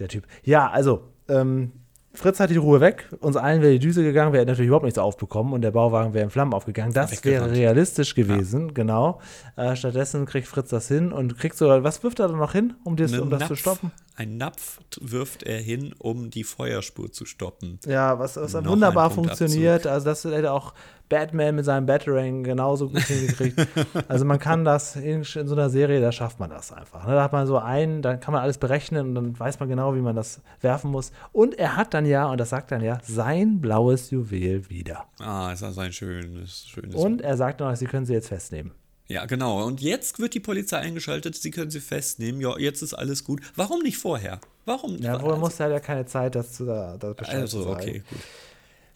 der Typ. Ja, also, ähm, Fritz hat die Ruhe weg. Uns allen wäre die Düse gegangen. Wir hätten natürlich überhaupt nichts aufbekommen und der Bauwagen wäre in Flammen aufgegangen. Das wäre realistisch gewesen, genau. Äh, stattdessen kriegt Fritz das hin und kriegt sogar, was wirft er da noch hin, um das, Einen um das zu Napf- stoppen? Ein Napf wirft er hin, um die Feuerspur zu stoppen. Ja, was, was wunderbar funktioniert. Also, das hätte auch Batman mit seinem Batarang genauso gut hingekriegt. also, man kann das in, in so einer Serie, da schafft man das einfach. Ne? Da hat man so einen, dann kann man alles berechnen und dann weiß man genau, wie man das werfen muss. Und er hat dann ja, und das sagt dann ja, sein blaues Juwel wieder. Ah, ist also ein schönes, schönes. Und er sagt noch, sie können sie jetzt festnehmen. Ja, genau. Und jetzt wird die Polizei eingeschaltet, sie können sie festnehmen. Ja, jetzt ist alles gut. Warum nicht vorher? Warum? Ja, wohl muss er ja keine Zeit, das zu da, da Bescheid Also, zu okay, gut.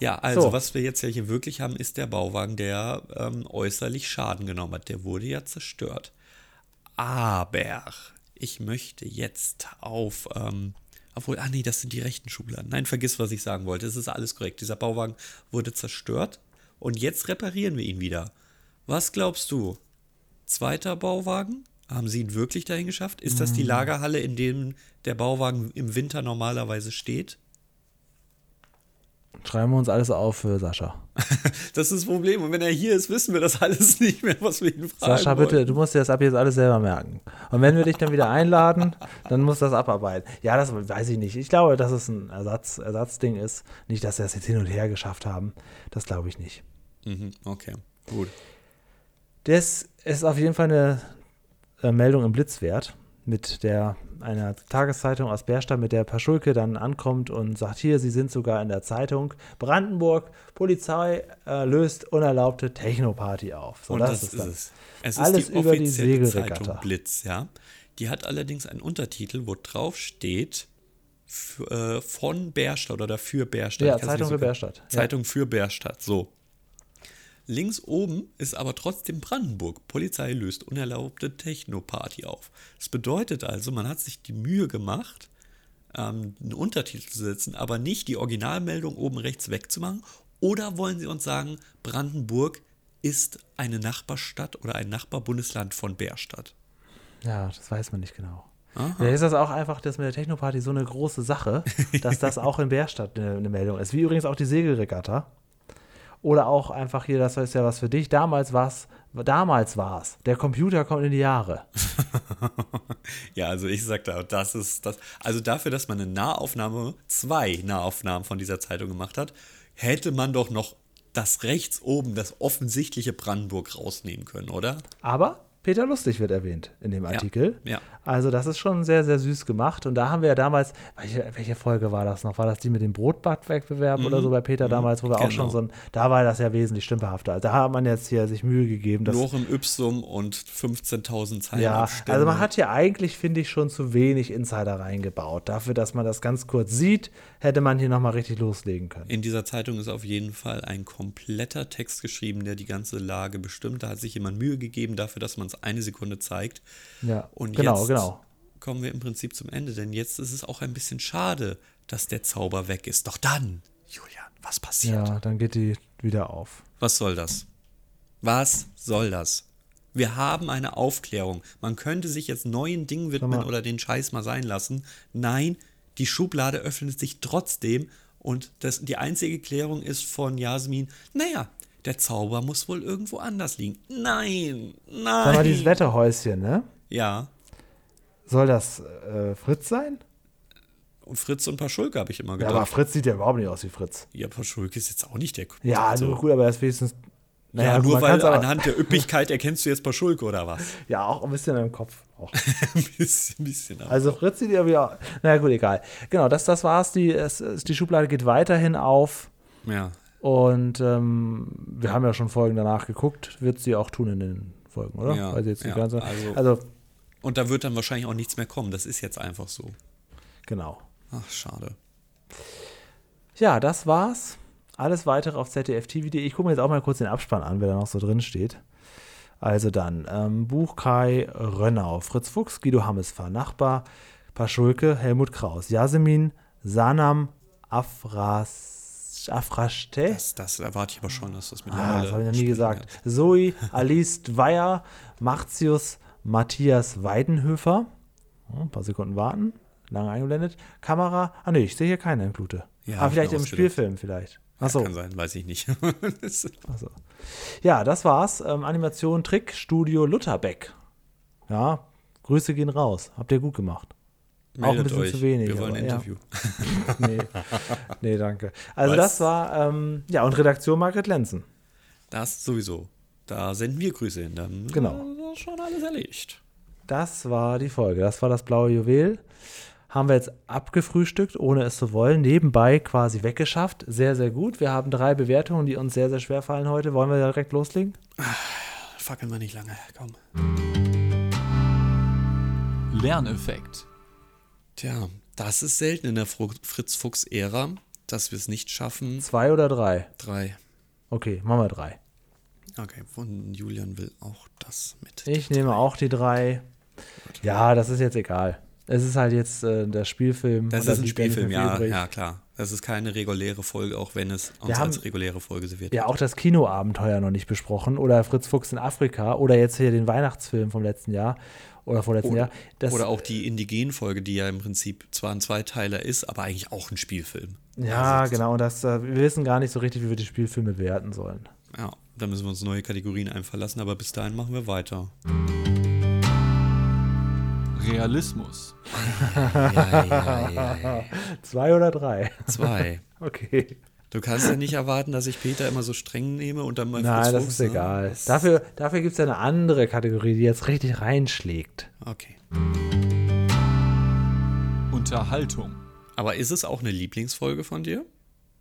Ja, also So. was wir jetzt ja hier wirklich haben, ist der Bauwagen, der ähm, äußerlich Schaden genommen hat. Der wurde ja zerstört. Aber ich möchte jetzt auf, ähm, obwohl, ah nee, das sind die rechten Schubladen. Nein, vergiss, was ich sagen wollte. Es ist alles korrekt. Dieser Bauwagen wurde zerstört und jetzt reparieren wir ihn wieder. Was glaubst du? Zweiter Bauwagen? Haben sie ihn wirklich dahin geschafft? Ist das die Lagerhalle, in dem der Bauwagen im Winter normalerweise steht? Schreiben wir uns alles auf für Sascha. Das ist das Problem. Und wenn er hier ist, wissen wir das alles nicht mehr, was wir ihn fragen Sascha, bitte, wollen. du musst dir das ab jetzt alles selber merken. Und wenn wir dich dann wieder einladen, dann musst du das abarbeiten. Ja, das weiß ich nicht. Ich glaube, dass es ein Ersatz, Ersatzding ist. Nicht, dass wir es jetzt hin und her geschafft haben. Das glaube ich nicht. Mhm, okay, gut. Das ist auf jeden Fall eine äh, Meldung im Blitz wert, mit der einer Tageszeitung aus Bärstadt, mit der Paschulke dann ankommt und sagt, hier, Sie sind sogar in der Zeitung. Brandenburg, Polizei äh, löst unerlaubte Technoparty auf. So, Und das, das, ist dann. es. Es Alles ist die über die offizielle Segelregatta. Zeitung Blitz, ja. Die hat allerdings einen Untertitel, wo drauf steht äh, von Bärstadt oder für Bärstadt. Ja, Ich kann's nicht Zeitung für genau- Bärstadt. Ja. Zeitung für Bärstadt, so. Links oben ist aber trotzdem Brandenburg. Polizei löst unerlaubte Techno-Party auf. Das bedeutet also, man hat sich die Mühe gemacht, ähm, einen Untertitel zu setzen, aber nicht die Originalmeldung oben rechts wegzumachen. Oder wollen Sie uns sagen, Brandenburg ist eine Nachbarstadt oder ein Nachbarbundesland von Bärstadt? Ja, das weiß man nicht genau. Aha. Vielleicht ist das auch einfach, dass mit der Technoparty so eine große Sache, dass das auch in Bärstadt eine, eine Meldung ist. Wie übrigens auch die Segelregatta. Oder auch einfach hier, das ist ja was für dich. Damals war es, damals war es. Der Computer kommt in die Jahre. Ja, also ich sag da, das ist das. Also dafür, dass man eine Nahaufnahme, zwei Nahaufnahmen von dieser Zeitung gemacht hat, hätte man doch noch das rechts oben, das offensichtliche Brandenburg rausnehmen können, oder? Aber Peter Lustig wird erwähnt in dem Artikel. ja. Also das ist schon sehr, sehr süß gemacht. Und da haben wir ja damals, welche, welche Folge war das noch? War das die mit dem Brotbackwettbewerb oder so bei Peter damals, wo wir auch schon genau. so ein, da war das ja wesentlich stümperhafter. Also da hat man jetzt hier sich Mühe gegeben, dass Lorem Ipsum und 15.000 Zeilen. Ja, Abstände. also man hat hier eigentlich, finde ich, schon zu wenig Insider reingebaut. Dafür, dass man das ganz kurz sieht, hätte man hier nochmal richtig loslegen können. In dieser Zeitung ist auf jeden Fall ein kompletter Text geschrieben, der die ganze Lage bestimmt. Da hat sich jemand Mühe gegeben dafür, dass man es eine Sekunde zeigt. Ja, Und genau, jetzt genau. kommen wir im Prinzip zum Ende, denn jetzt ist es auch ein bisschen schade, dass der Zauber weg ist. Doch dann, Julian, was passiert? Ja, dann geht die wieder auf. Was soll das? Was soll das? Wir haben eine Aufklärung. Man könnte sich jetzt neuen Dingen widmen oder den Scheiß mal sein lassen. Nein, die Schublade öffnet sich trotzdem und das, die einzige Klärung ist von Jasmin, naja, der Zauber muss wohl irgendwo anders liegen. Nein, nein. Sag mal, dieses Wetterhäuschen, ne? Ja, Soll das äh, Fritz sein? und Fritz und Paschulke habe ich immer Ja, gedacht. aber Fritz sieht ja überhaupt nicht aus wie Fritz. Ja, Paschulke ist jetzt auch nicht der Ja, also, nur gut, aber er ist wenigstens. Naja, ja, gut, nur weil anhand der Üppigkeit erkennst du jetzt Paschulke oder was? Ja, auch ein bisschen im Kopf. Auch. ein bisschen, ein bisschen. Also Fritz sieht ja wieder. Naja, gut, egal. Genau, das, das war's. Die, es, die Schublade geht weiterhin auf. ja. Und ähm, wir haben ja schon Folgen danach geguckt. Wird sie auch tun in den Folgen, oder? Ja, die ja, ganze, also- also, Und da wird dann wahrscheinlich auch nichts mehr kommen. Das ist jetzt einfach so. genau. Ach, schade. Ja, das war's. Alles weitere auf ZDF-TV.de. Ich gucke mir jetzt auch mal kurz den Abspann an, wer da noch so drin steht. Also dann, ähm, Buch Kai Rönnau, Fritz Fuchs, Guido Hammesfahr, Nachbar, Paschulke, Helmut Kraus, Yasemin, Sanam, Afras, Afraschte. Das, das erwarte ich aber schon, dass das Ah, mittlerweile. das habe ich noch nie gesagt. Zoe, Alice Dwyer, Martius, Matthias Weidenhöfer. Ja, ein paar Sekunden warten. Lange eingeblendet. Kamera. Ah, nee, ich sehe hier keine Blute. Ja, ah, ich vielleicht im. Spielfilm, vielleicht. Achso. Kann sein, weiß ich nicht. Achso. Ja, das war's. Ähm, Animation Trick Studio Lutherbeck. Ja, Grüße gehen raus. Habt ihr gut gemacht. Auch ein Meldet bisschen euch. zu wenig, Wir wollen ein aber ja. Interview. Nee, nee danke. Also Was? das war, ähm, ja, und Redaktion Margret Lenzen. Das sowieso. Da senden wir Grüße hin. Dann Genau. ist schon alles erledigt. Das war die Folge. Das war das blaue Juwel. Haben wir jetzt abgefrühstückt, ohne es zu wollen. Nebenbei quasi weggeschafft. Sehr, sehr gut. Wir haben drei Bewertungen, die uns sehr, sehr schwer fallen heute. Wollen wir direkt loslegen? fackeln wir nicht lange. Komm. Lerneffekt. Tja, das ist selten in der Fritz-Fuchs-Ära, dass wir es nicht schaffen. Zwei oder drei? Drei. Okay, machen wir drei. Okay, von Julian will auch das mit. Ich nehme auch die drei. Ja, das ist jetzt egal. Es ist halt jetzt äh, der Spielfilm. Das und da ist ein Spielfilm, ja, übrig. ja, klar. Das ist keine reguläre Folge, auch wenn es uns Wir haben- als reguläre Folge serviert Ja, auch das Kinoabenteuer noch nicht besprochen. Oder Fritz Fuchs in Afrika. Oder jetzt hier den Weihnachtsfilm vom letzten Jahr. Oder vorletzten Oder, Jahr. Das, oder auch die Indigen-Folge, die ja im Prinzip zwar ein Zweiteiler ist, aber eigentlich auch ein Spielfilm. Ja, Also, genau. Und das, äh, wir wissen gar nicht so richtig, wie wir die Spielfilme bewerten sollen. Ja, da müssen wir uns neue Kategorien einfallen lassen, aber bis dahin machen wir weiter. Realismus. Ja, ja, ja, ja. Zwei oder drei? Zwei. Okay. Du kannst ja nicht erwarten, dass ich Peter immer so streng nehme und dann mal Nein, Fritz das Fuchs, ist ne? egal. Das- Dafür, dafür gibt es eine andere Kategorie, die jetzt richtig reinschlägt. Okay. Unterhaltung. Aber ist es auch eine Lieblingsfolge von dir?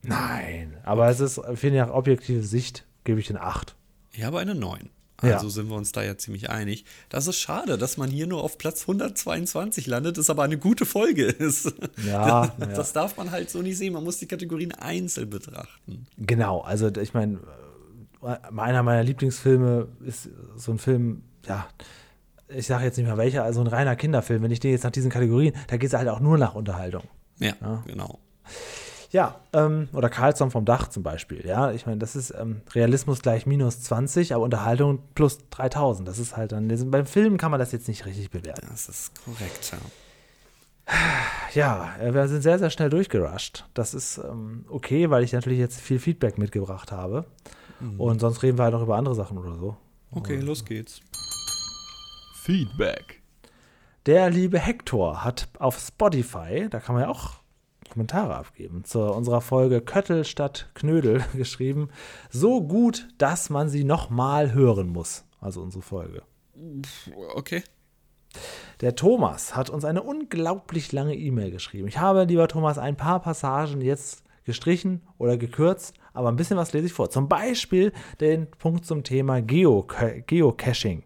Nein, aber es ist, finde ich, nach objektive Sicht gebe ich den 8. Ich habe eine 9. Ja. Also sind wir uns da ja ziemlich einig. Das ist schade, dass man hier nur auf Platz 122 landet, es aber eine gute Folge ist. Ja, das, ja. darf man halt so nicht sehen. Man muss die Kategorien einzeln betrachten. Genau, also ich meine, äh, einer meiner Lieblingsfilme ist so ein Film, ja, ich sage jetzt nicht mehr welcher, also ein reiner Kinderfilm. Wenn ich den jetzt nach diesen Kategorien, da geht es halt auch nur nach Unterhaltung. Ja, Ja. genau. Ja, ähm, oder Karlsson vom Dach zum Beispiel. Ja, ich meine, das ist ähm, Realismus gleich minus 20, aber Unterhaltung plus 3000. Das ist halt dann, beim Film kann man das jetzt nicht richtig bewerten. Das ist korrekt, ja. Ja, äh, wir sind sehr, sehr schnell durchgerusht. Das ist ähm, okay, weil ich natürlich jetzt viel Feedback mitgebracht habe. Und sonst reden wir halt noch über andere Sachen oder so. Okay, los geht's. Feedback. Der liebe Hector hat auf Spotify, da kann man ja auch Kommentare abgeben, zu unserer Folge Köttel statt Knödel geschrieben. So gut, dass man sie nochmal hören muss. Also unsere Folge. Okay. Der Thomas hat uns eine unglaublich lange E-Mail geschrieben. Ich habe, lieber Thomas, ein paar Passagen jetzt gestrichen oder gekürzt, aber ein bisschen was lese ich vor. Zum Beispiel den Punkt zum Thema Geo Geocaching.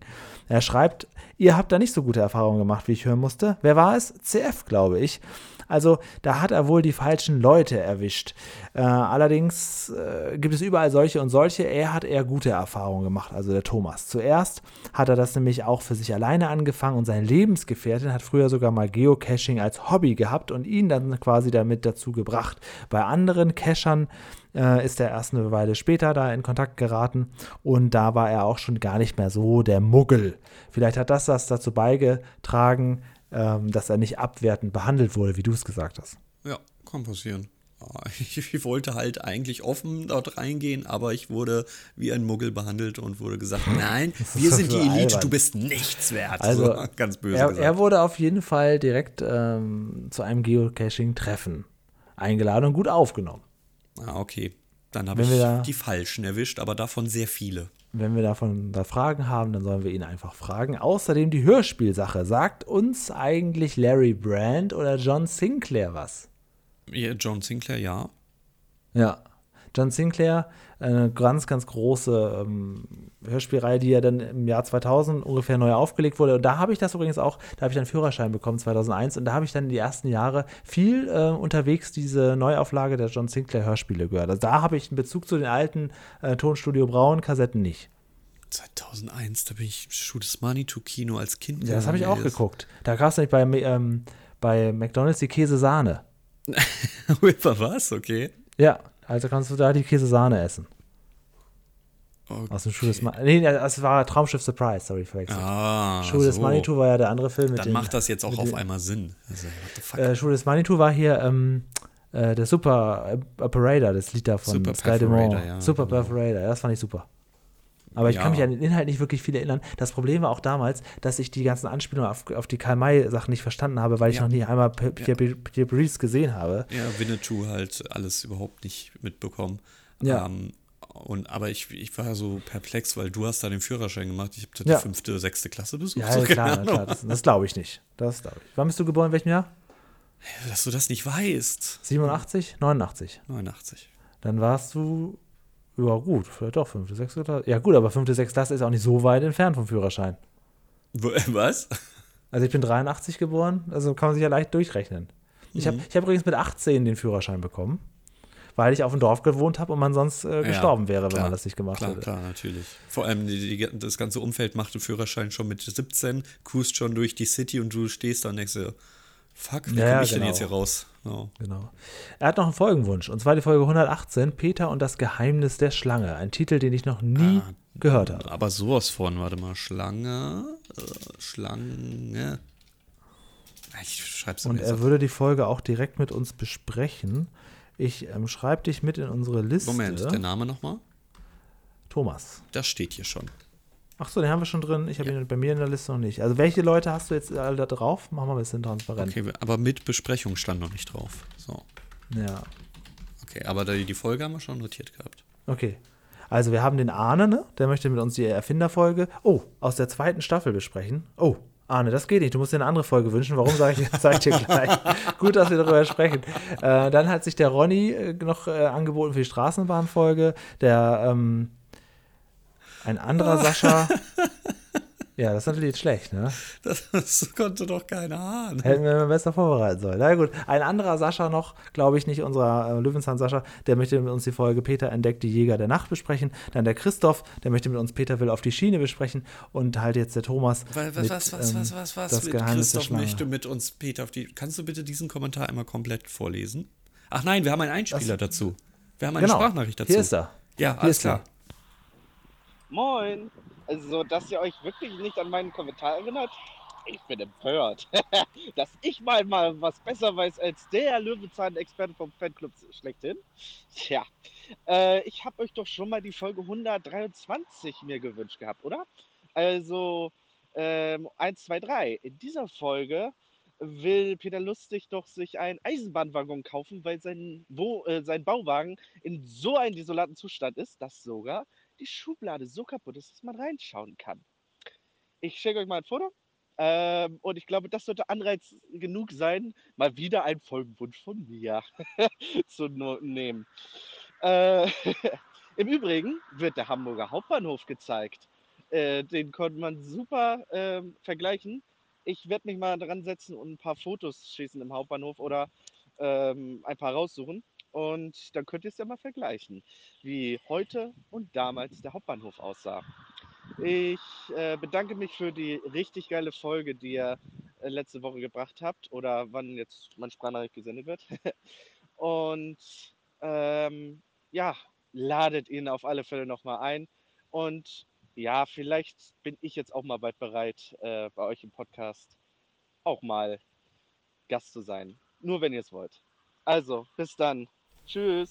Er schreibt, ihr habt da nicht so gute Erfahrungen gemacht, wie ich hören musste. Wer war es? CF, glaube ich. Also da hat er wohl die falschen Leute erwischt. Äh, allerdings äh, gibt es überall solche und solche. Er hat eher gute Erfahrungen gemacht, also der Thomas. Zuerst hat er das nämlich auch für sich alleine angefangen und seine Lebensgefährtin hat früher sogar mal Geocaching als Hobby gehabt und ihn dann quasi damit dazu gebracht. Bei anderen Cachern äh, ist er erst eine Weile später da in Kontakt geraten und da war er auch schon gar nicht mehr so der Muggel. Vielleicht hat das das dazu beigetragen, ähm, dass er nicht abwertend behandelt wurde, wie du es gesagt hast. Ja, kann passieren. Ah, Ich, wollte halt eigentlich offen dort reingehen, aber ich wurde wie ein Muggel behandelt und wurde gesagt, nein, wir sind die Elite, albern. du bist nichts wert. Also, so, ganz böse Er, er wurde auf jeden Fall direkt ähm, zu einem Geocaching-Treffen eingeladen und gut aufgenommen. ah, okay. Dann habe ich wir da- die Falschen erwischt, aber davon sehr viele. Wenn wir davon da Fragen haben, dann sollen wir ihn einfach fragen. Außerdem die Hörspielsache. Sagt uns eigentlich Larry Brand oder John Sinclair was? Ja, John Sinclair, ja. Ja. John Sinclair, eine ganz, ganz große ähm, Hörspielreihe, die ja dann im Jahr 2000 ungefähr neu aufgelegt wurde. Und da habe ich das übrigens auch, da habe ich einen Führerschein bekommen, 2001. Und da habe ich dann die ersten Jahre viel äh, unterwegs diese Neuauflage der John Sinclair Hörspiele gehört. Also da habe ich einen Bezug zu den alten äh, Tonstudio Braun Kassetten nicht. 2001, da bin ich is Money to Kino als Kind. Ja, das habe ich auch geguckt. Da gab es nämlich bei, ähm, bei McDonalds die Käsesahne. Was? Okay. Ja, also kannst du da die Käsesahne essen. okay. Aus dem Schuh des Manitou. Nee, das war Traumschiff Surprise, sorry, verwechselt. Ah, Schuh des so. Manitou war ja der andere Film mit Dann den, macht das jetzt auch auf den- einmal Sinn. Also? Äh, Schuh des Manitou war hier ähm, äh, der Super äh, Operator, das Lied da von Super. Perforator, ja, Super genau. Perforator, das fand ich super. Aber ich Ja. kann mich an den Inhalt nicht wirklich viel erinnern. Das Problem war auch damals, dass ich die ganzen Anspielungen auf, auf die Karl-May-Sachen nicht verstanden habe, weil ich Ja. noch nie einmal Pierre Brice gesehen habe. ja, Winnetou halt alles überhaupt nicht mitbekommen. Ja. Ähm, und, aber ich, ich war so perplex, weil du hast da den Führerschein gemacht. Ich habe da Ja. die fünfte, sechste Klasse besucht. Ja, so, klar, klar, das, das glaube ich nicht. Das glaube ich. Wann bist du geboren? In welchem Jahr? Dass du das nicht weißt. 87? 89. 89. Dann warst du Ja, gut, vielleicht doch fünfte, sechste Klasse. Ja, gut, aber fünfte, sechste Klasse ist auch nicht so weit entfernt vom Führerschein. Wo- Was? Also ich bin 83 geboren, also kann man sich ja leicht durchrechnen. Ich habe ich hab übrigens mit 18 den Führerschein bekommen, weil ich auf dem Dorf gewohnt habe und man sonst äh, gestorben wäre, wenn klar, man das nicht gemacht Klar, hätte. klar, natürlich. Vor allem die, die, das ganze Umfeld macht den Führerschein schon mit 17, cruist schon durch die City und du stehst da und denkst dir, fuck, wie Ja, komme ich genau. denn jetzt hier raus? Ja. Genau. Er hat noch einen Folgenwunsch, und zwar die Folge 118, Peter und das Geheimnis der Schlange. Ein Titel, den ich noch nie Ah, gehört habe. Aber sowas von, warte mal, Schlange, äh, Schlange. Ich schreib's Und er würde die Folge auch direkt mit uns besprechen. Ich ähm, schreibe dich mit in unsere Liste. Moment, der Name nochmal? Thomas. Das steht hier schon. Ach so, den haben wir schon drin. Ich habe ihn bei mir in der Liste noch nicht. Also welche Leute hast du jetzt alle da drauf? Machen wir ein bisschen transparent. Okay, aber mit Besprechung stand noch nicht drauf. So. Ja. Okay, aber die, die Folge haben wir schon notiert gehabt. Okay. Also wir haben den Arne, ne? Der möchte mit uns die Erfinderfolge, oh, aus der zweiten Staffel besprechen. Oh, Arne, das geht nicht. Du musst dir eine andere Folge wünschen. Warum sage ich, sag ich dir gleich? Gut, dass wir darüber sprechen. Äh, dann hat sich der Ronny äh, noch äh, angeboten für die Straßenbahnfolge. Der ähm, ein anderer Sascha. Ja, das ist natürlich jetzt schlecht, ne? Das, das konnte doch keiner ahnen. Hätten wir mal besser vorbereiten sollen. Na gut, ein anderer Sascha noch, glaube ich nicht, unser äh, Löwenzahn-Sascha, der möchte mit uns die Folge Peter entdeckt die Jäger der Nacht besprechen. Dann der Christoph, der möchte mit uns Peter will auf die Schiene besprechen. Und halt jetzt der Thomas. Was, mit, was, was, ähm, was, was, was? Das der Christoph möchte mit uns Peter auf die. Kannst du bitte diesen Kommentar einmal komplett vorlesen? Ach nein, wir haben einen Einspieler dazu. Wir haben eine Genau, Sprachnachricht dazu. hier ist er. Ja, Hier alles ist er. klar. Moin. Also, dass ihr euch wirklich nicht an meinen Kommentar erinnert? Ich bin empört. dass ich mal, mal was besser weiß als der Löwenzahn-Experte vom Fanclub schlechthin. Tja, äh, ich habe euch doch schon mal die Folge 123 mir gewünscht gehabt, oder? Also, ähm, 1, 2, 3. In dieser Folge will Peter Lustig doch sich einen Eisenbahnwaggon kaufen, weil sein, wo, äh, sein Bauwagen in so einem desolaten Zustand ist, dass sogar die Schublade so kaputt ist, dass man reinschauen kann. Ich schicke euch mal ein Foto. Ähm, und ich glaube, das sollte Anreiz genug sein, mal wieder einen Folgenwunsch von mir zu nehmen. Äh, Im Übrigen wird der Hamburger Hauptbahnhof gezeigt. Äh, den konnte man super ähm, vergleichen. Ich werde mich mal dran setzen und ein paar Fotos schießen im Hauptbahnhof oder ähm, ein paar raussuchen. Und dann könnt ihr es ja mal vergleichen, wie heute und damals der Hauptbahnhof aussah. Ich äh, bedanke mich für die richtig geile Folge, die ihr äh, letzte Woche gebracht habt oder wann jetzt mein Sprachnachricht gesendet wird. und ähm, ja, ladet ihn auf alle Fälle nochmal ein. Und ja, vielleicht bin ich jetzt auch mal bald bereit, äh, bei euch im Podcast auch mal Gast zu sein. Nur wenn ihr es wollt. Also, bis dann. Tschüss.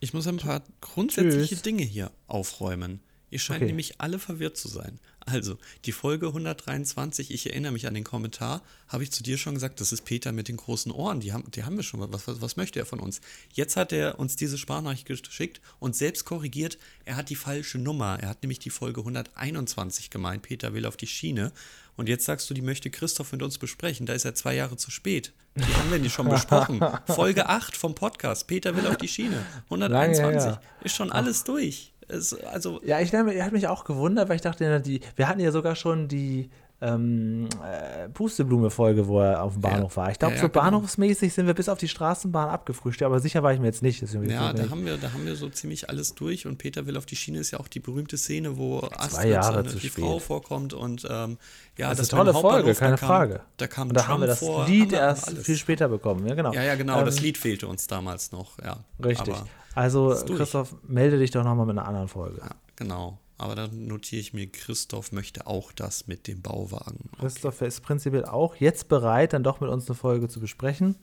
Ich muss ein paar grundsätzliche Tschüss. Dinge hier aufräumen. Ihr scheint Okay. nämlich alle verwirrt zu sein. Also, die Folge 123, ich erinnere mich an den Kommentar, habe ich zu dir schon gesagt, das ist Peter mit den großen Ohren. Die haben, die haben wir schon. Was, was, was möchte er von uns? Jetzt hat er uns diese Sprachnachricht geschickt und selbst korrigiert, er hat die falsche Nummer. Er hat nämlich die Folge 121 gemeint. Peter will auf die Schiene. Und jetzt sagst du, die möchte Christoph mit uns besprechen. Da ist er zwei Jahre zu spät. Die haben wir nicht schon besprochen. Folge 8 vom Podcast. Peter will auf die Schiene. 121. Lange her. Ist schon alles durch. Es, also, Ja, ich er hat mich auch gewundert, weil ich dachte, ja, die, wir hatten ja sogar schon die ähm, äh, Pusteblume-Folge, wo er auf dem Bahnhof war. Ich glaube, Ja, ja, so genau. bahnhofsmäßig sind wir bis auf die Straßenbahn abgefrühstückt, aber sicher war ich mir jetzt nicht. Ja, da haben, wir, da haben wir so ziemlich alles durch und Peter will auf die Schiene ist ja auch die berühmte Szene, wo Astrid, Jahre die spät. Frau vorkommt und ähm, ja, das ist eine tolle Folge, keine da kam, Frage. Da kam Und da Trump haben wir das vor, Lied erst alles. viel später bekommen. Ja, genau. Ja, ja, genau, Ähm, das Lied fehlte uns damals noch, ja. Richtig. Aber, also. Christoph, melde dich doch nochmal mit einer anderen Folge. ja, genau. Aber dann notiere ich mir, Christoph möchte auch das mit dem Bauwagen. Christoph ist prinzipiell auch jetzt bereit, dann doch mit uns eine Folge zu besprechen,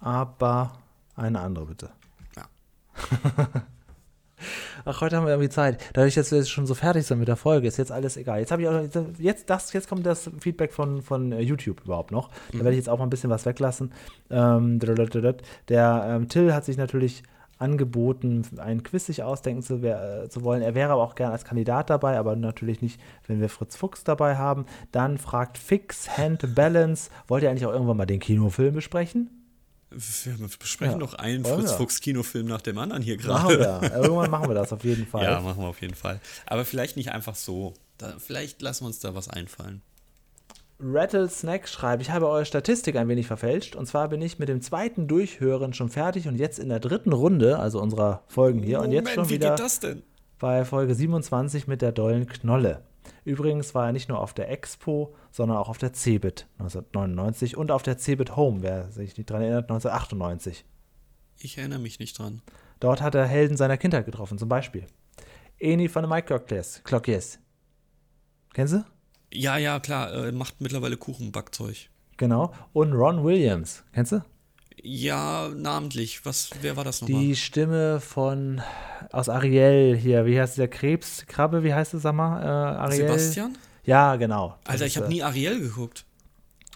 aber eine andere bitte. Ja. Ach, heute haben wir irgendwie Zeit. Dadurch, dass wir jetzt schon so fertig sind mit der Folge, ist jetzt alles egal. Jetzt habe ich auch, jetzt, das, jetzt kommt das Feedback von, von äh, YouTube überhaupt noch. Da werde ich jetzt auch mal ein bisschen was weglassen. Ähm, der ähm, Till hat sich natürlich angeboten, ein Quiz sich ausdenken zu, äh, zu wollen. Er wäre aber auch gern als Kandidat dabei, aber natürlich nicht, wenn wir Fritz Fuchs dabei haben. Dann fragt Fix Hand Balance, wollt ihr eigentlich auch irgendwann mal den Kinofilm besprechen? Wir besprechen Ja, noch einen wollen wir. Fritz-Fuchs-Kinofilm nach dem anderen hier Machen gerade. wir. Irgendwann machen wir das auf jeden Fall. Ja, machen wir auf jeden Fall. Aber vielleicht nicht einfach so. Da, vielleicht lassen wir uns da was einfallen. Rattlesnack schreibt, ich habe eure Statistik ein wenig verfälscht. Und zwar bin ich mit dem zweiten Durchhören schon fertig und jetzt in der dritten Runde, also unserer Folgen hier. und jetzt schon wie wieder geht das denn? bei Folge 27 mit der dollen Knolle. Übrigens war er nicht nur auf der Expo, sondern auch auf der Cebit 1999 und auf der Cebit Home, wer sich nicht dran erinnert, 1998. Ich erinnere mich nicht dran. Dort hat er Helden seiner Kindheit getroffen, zum Beispiel Eni von den Mike Clockjes. Kennst du? Ja, ja, klar. Äh, macht mittlerweile Kuchenbackzeug. Genau. Und Ron Williams. Kennst du? Ja, namentlich. Was, wer war das nochmal? Die Stimme von aus Ariel hier, wie heißt der Krebskrabbe, wie heißt es, sag mal? Äh, Ariel? Sebastian? Ja, genau. Das Alter, ich habe äh, nie Ariel geguckt.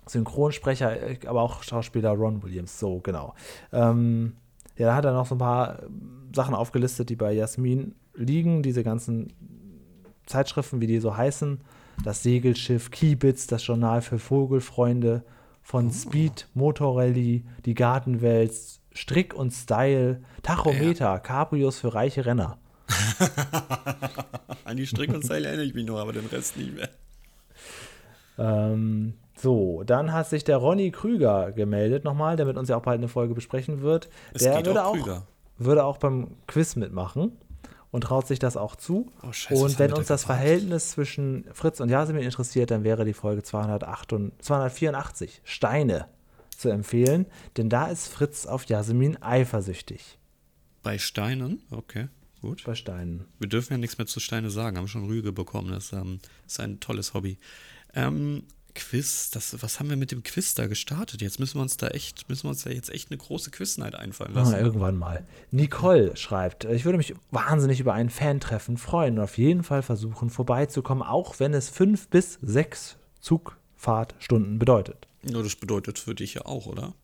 Synchronsprecher, äh, aber auch Schauspieler Ron Williams, so genau. Ähm, ja, da hat er noch so ein paar äh, Sachen aufgelistet, die bei Jasmin liegen, diese ganzen Zeitschriften, wie die so heißen. Das Segelschiff, Kiebitz, das Journal für Vogelfreunde, von Speed, Motorrallye, die Gartenwelt, Strick und Style, Tachometer, Cabrios für reiche Renner. An die Strick und Seil erinnere ich mich noch, aber den Rest nicht mehr. Ähm, so, dann hat sich der Ronny Krüger gemeldet nochmal, der mit uns ja auch bald eine Folge besprechen wird. Es der geht würde auch auch, würde auch beim Quiz mitmachen und traut sich das auch zu. Oh, scheiße, und wenn uns da das gefragt? Verhältnis zwischen Fritz und Jasmin interessiert, dann wäre die Folge 208 und 284 Steine zu empfehlen, denn da ist Fritz auf Jasmin eifersüchtig Bei Steinen? Okay, gut. bei Steinen. Wir dürfen ja nichts mehr zu Steine sagen, haben schon Rüge bekommen. Das ähm, ist ein tolles Hobby. Ähm, Quiz, das, was haben wir mit dem Quiz da gestartet? Jetzt müssen wir uns da echt, müssen wir uns da jetzt echt eine große Quiz-Night einfallen lassen. irgendwann mal. Nicole schreibt, ich würde mich wahnsinnig über ein Fan-Treffen freuen und auf jeden Fall versuchen vorbeizukommen, auch wenn es fünf bis sechs Zugfahrtstunden bedeutet. Nur das bedeutet für dich ja auch, oder?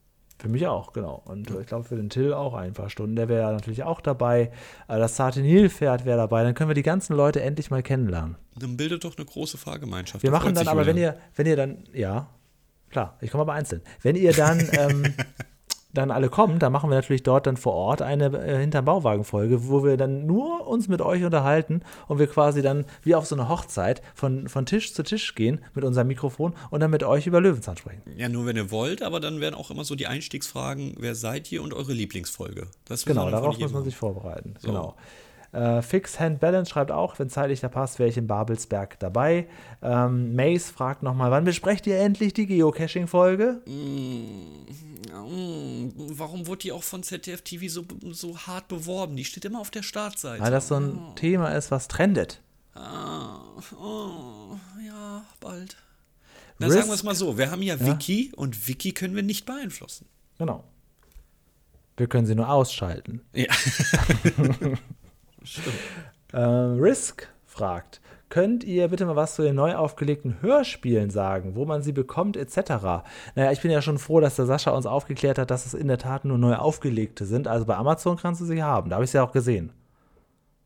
Für mich auch, genau. Und äh, ich glaube für den Till auch ein paar Stunden. Der wäre natürlich auch dabei. Äh, Das Sartenil-Pferd wäre dabei. Dann können wir die ganzen Leute endlich mal kennenlernen. Dann bildet doch eine große Fahrgemeinschaft. Wir Da machen dann aber, wenn ihr, wenn ihr dann, ja, klar, ich komme aber einzeln. Wenn ihr dann, ähm, dann alle kommt, dann machen wir natürlich dort dann vor Ort eine äh, hinterm Bauwagen-Folge, wo wir dann nur uns mit euch unterhalten und wir quasi dann wie auf so eine Hochzeit von, von Tisch zu Tisch gehen mit unserem Mikrofon und dann mit euch über Löwenzahn sprechen. Ja, nur wenn ihr wollt, aber dann werden auch immer so die Einstiegsfragen, wer seid ihr und eure Lieblingsfolge. Das Genau, darauf muss man sich vorbereiten. So. Genau. Äh, Fix Hand Balance schreibt auch, wenn zeitlich da passt, wäre ich in Babelsberg dabei. Ähm, Mace fragt nochmal, wann besprecht ihr endlich die Geocaching-Folge? Mm, Warum wurde die auch von ZDF TV so, so hart beworben? Die steht immer auf der Startseite. Weil das so ein Thema ist, was trendet. Ah, oh, ja, bald. Na, Risk- sagen wir es mal so: Wir haben ja, Wiki und Wiki können wir nicht beeinflussen. Genau. Wir können sie nur ausschalten. Ja. Äh, Risk fragt, könnt ihr bitte mal was zu den neu aufgelegten Hörspielen sagen, wo man sie bekommt etc.? Naja, ich bin ja schon froh, dass der Sascha uns aufgeklärt hat, dass es in der Tat nur neu aufgelegte sind. Also bei Amazon kannst du sie haben. Da habe ich sie ja auch gesehen.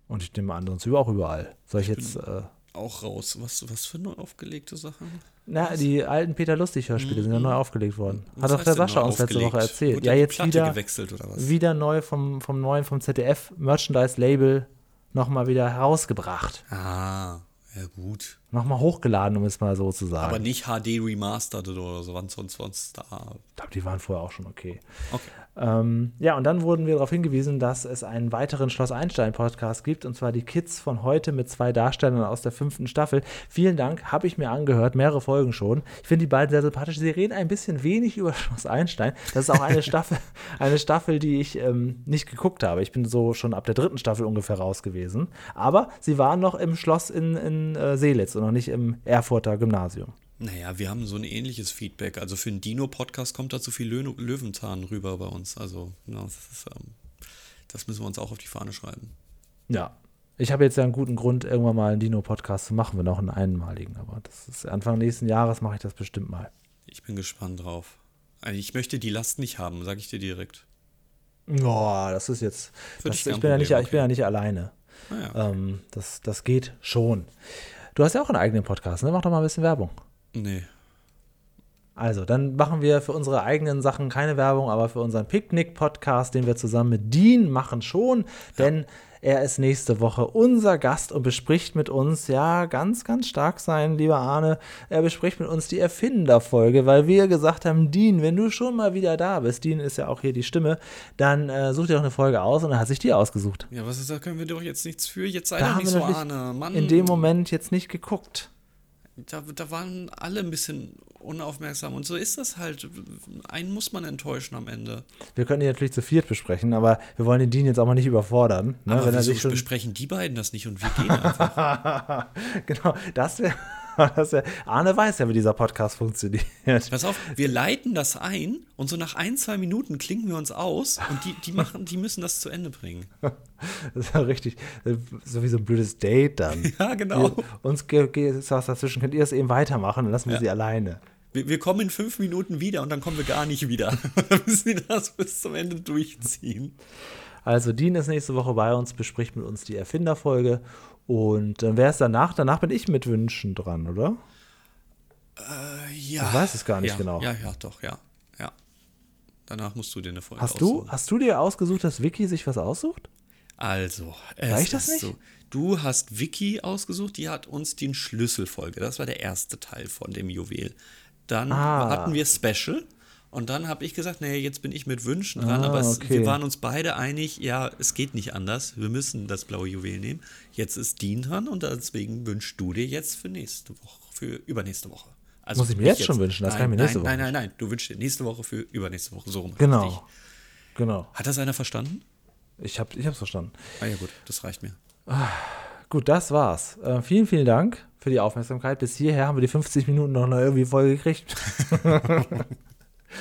Und ich nehme an, sonst auch überall. Soll ich jetzt, äh, Auch raus. Was, was für neu aufgelegte Sachen? na, die alten Peter Lustig-Hörspiele sind ja neu aufgelegt worden. Was Hat doch der Sascha uns letzte Woche erzählt. Wurde Ja, jetzt Platte wieder, gewechselt oder was? wieder neu vom, vom neuen, vom ZDF Merchandise-Label nochmal wieder herausgebracht. Ah, ja gut. Nochmal hochgeladen, um es mal so zu sagen. Aber nicht HD remastered oder so, wann sonst sonst da. Ich glaube, die waren vorher auch schon okay. Okay. Ähm, ja, und dann wurden wir darauf hingewiesen, dass es einen weiteren Schloss Einstein-Podcast gibt, und zwar die Kids von heute mit zwei Darstellern aus der fünften Staffel. Vielen Dank, habe ich mir angehört, mehrere Folgen schon. Ich finde die beiden sehr sympathisch. Sie reden ein bisschen wenig über Schloss Einstein. Das ist auch eine Staffel, eine Staffel, die ich ähm, nicht geguckt habe. Ich bin so schon ab der dritten Staffel ungefähr raus gewesen. Aber sie waren noch im Schloss in, in äh, Seelitz und noch nicht im Erfurter Gymnasium. Naja, wir haben so ein ähnliches Feedback. Also für einen Dino-Podcast kommt da zu viel Lö Löwenzahn rüber bei uns. Also, ja, das, ist, ähm, das müssen wir uns auch auf die Fahne schreiben. Ja. Ich habe jetzt ja einen guten Grund, irgendwann mal einen Dino-Podcast zu machen, wenn auch einen einmaligen. Aber das ist Anfang nächsten Jahres mache ich das bestimmt mal. Ich bin gespannt drauf. Also Ich möchte die Last nicht haben, sage ich dir direkt. Boah, das ist jetzt. Das, ich, bin ja nicht, Problem, ich bin ja nicht alleine. Naja, Ähm, das, das geht schon. Du hast ja auch einen eigenen Podcast, ne? Mach doch mal ein bisschen Werbung. nee. Also, dann machen wir für unsere eigenen Sachen keine Werbung, aber für unseren Picknick-Podcast, den wir zusammen mit Dean machen, schon. Denn er ist nächste Woche unser Gast und bespricht mit uns, ja, ganz, ganz stark sein, lieber Arne. Er bespricht mit uns die Erfinderfolge, weil wir gesagt haben, Dean, wenn du schon mal wieder da bist, Dean ist ja auch hier die Stimme, dann äh, such dir doch eine Folge aus und er hat sich die ausgesucht. Ja, was ist, da können wir doch jetzt nichts für. Jetzt sei Da doch nicht so, Arne. Mann, In dem Moment jetzt nicht geguckt. Da, da waren alle ein bisschen unaufmerksam. Und so ist das halt. Einen muss man enttäuschen am Ende. Wir können die natürlich zu viert besprechen, aber wir wollen den Dean jetzt auch mal nicht überfordern. Ne? Aber Wenn wieso besprechen die beiden das nicht und wir gehen einfach? genau, das wäre. Das wär, Arne weiß ja, wie dieser Podcast funktioniert. Pass auf, wir leiten das ein und so nach ein, zwei Minuten klingen wir uns aus und die, die machen, die müssen das zu Ende bringen. Das ist ja richtig, so wie so ein blödes Date dann. Ja, genau. Wir, uns ist was dazwischen, könnt ihr es eben weitermachen, dann lassen wir Ja. sie alleine. Wir, wir kommen in fünf Minuten wieder und dann kommen wir gar nicht wieder. Dann müssen die das bis zum Ende durchziehen. Also Dean ist nächste Woche bei uns, bespricht mit uns die Erfinderfolge und dann wäre es danach, danach bin ich mit Wünschen dran, oder? Ja. Ich weiß es gar nicht ja, genau. Ja, ja, doch, ja. Ja. Danach musst du dir eine Folge Hast du, aussuchen. hast du dir ausgesucht, dass Vicky sich was aussucht? Also, Reicht das nicht? so. Du hast Vicky ausgesucht, die hat uns die Schlüsselfolge. Das war der erste Teil von dem Juwel. Dann Ah. hatten wir Special. Und dann habe ich gesagt, nee, jetzt bin ich mit Wünschen dran, Ah, aber es, okay. wir waren uns beide einig, ja, es geht nicht anders. Wir müssen das blaue Juwel nehmen. Jetzt ist Dean dran und deswegen wünschst du dir jetzt für nächste Woche, für übernächste Woche. Also Muss ich mir nicht jetzt schon wünschen? Das nein, kann ich mir nächste nein, Woche Nein, nein, nein, du wünschst dir nächste Woche für übernächste Woche so rum. richtig. Genau. Genau. Hat das einer verstanden? Ich habe ich hab's verstanden. Ah ja gut, das reicht mir. Gut, das war's. Äh, vielen, vielen Dank für die Aufmerksamkeit. Bis hierher haben wir die 50 Minuten noch irgendwie voll gekriegt.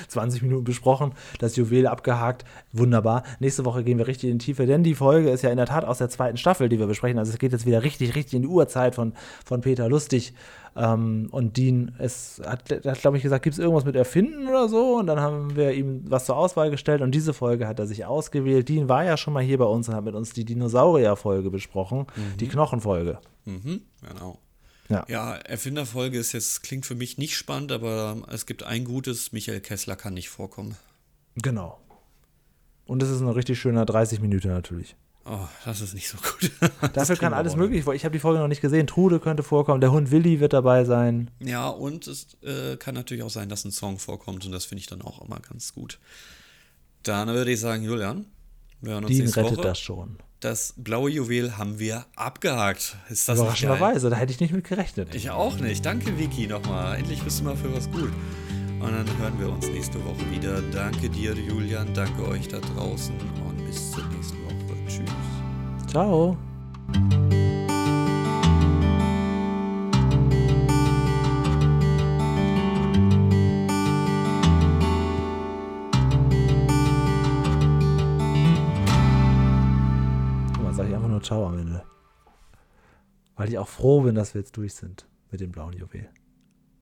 20 Minuten besprochen, das Juwel abgehakt. Wunderbar. Nächste Woche gehen wir richtig in die Tiefe, denn die Folge ist ja in der Tat aus der zweiten Staffel, die wir besprechen. Also es geht jetzt wieder richtig, richtig in die Uhrzeit von, von Peter Lustig. Ähm, und Dean es hat, hat glaube ich, gesagt, gibt es irgendwas mit Erfinden oder so? Und dann haben wir ihm was zur Auswahl gestellt und diese Folge hat er sich ausgewählt. Dean war ja schon mal hier bei uns und hat mit uns die Dinosaurier-Folge besprochen, die Knochenfolge. Mhm, genau. Ja. Ja, Erfinderfolge ist jetzt, klingt für mich nicht spannend, aber es gibt ein gutes, Michael Kessler kann nicht vorkommen. Genau. Und es ist ein richtig schöner 30 Minuten natürlich. Oh, das ist nicht so gut. Dafür kann alles möglich. Ich habe die Folge noch nicht gesehen. Trude könnte vorkommen. Der Hund Willi wird dabei sein. Ja, und es äh, kann natürlich auch sein, dass ein Song vorkommt und das finde ich dann auch immer ganz gut. Dann würde ich sagen, Julian, Dean rettet Woche. das schon. Das blaue Juwel haben wir abgehakt. Ist das? Überraschenderweise. Da hätte ich nicht mit gerechnet. Ich auch nicht. Danke, Vicky, nochmal. Endlich bist du mal für was gut. Und dann hören wir uns nächste Woche wieder. Danke dir, Julian. Danke euch da draußen. Und bis zur nächsten Woche. Tschüss. Ciao. Ciao am Ende. Weil ich auch froh bin, dass wir jetzt durch sind mit dem blauen Juwel.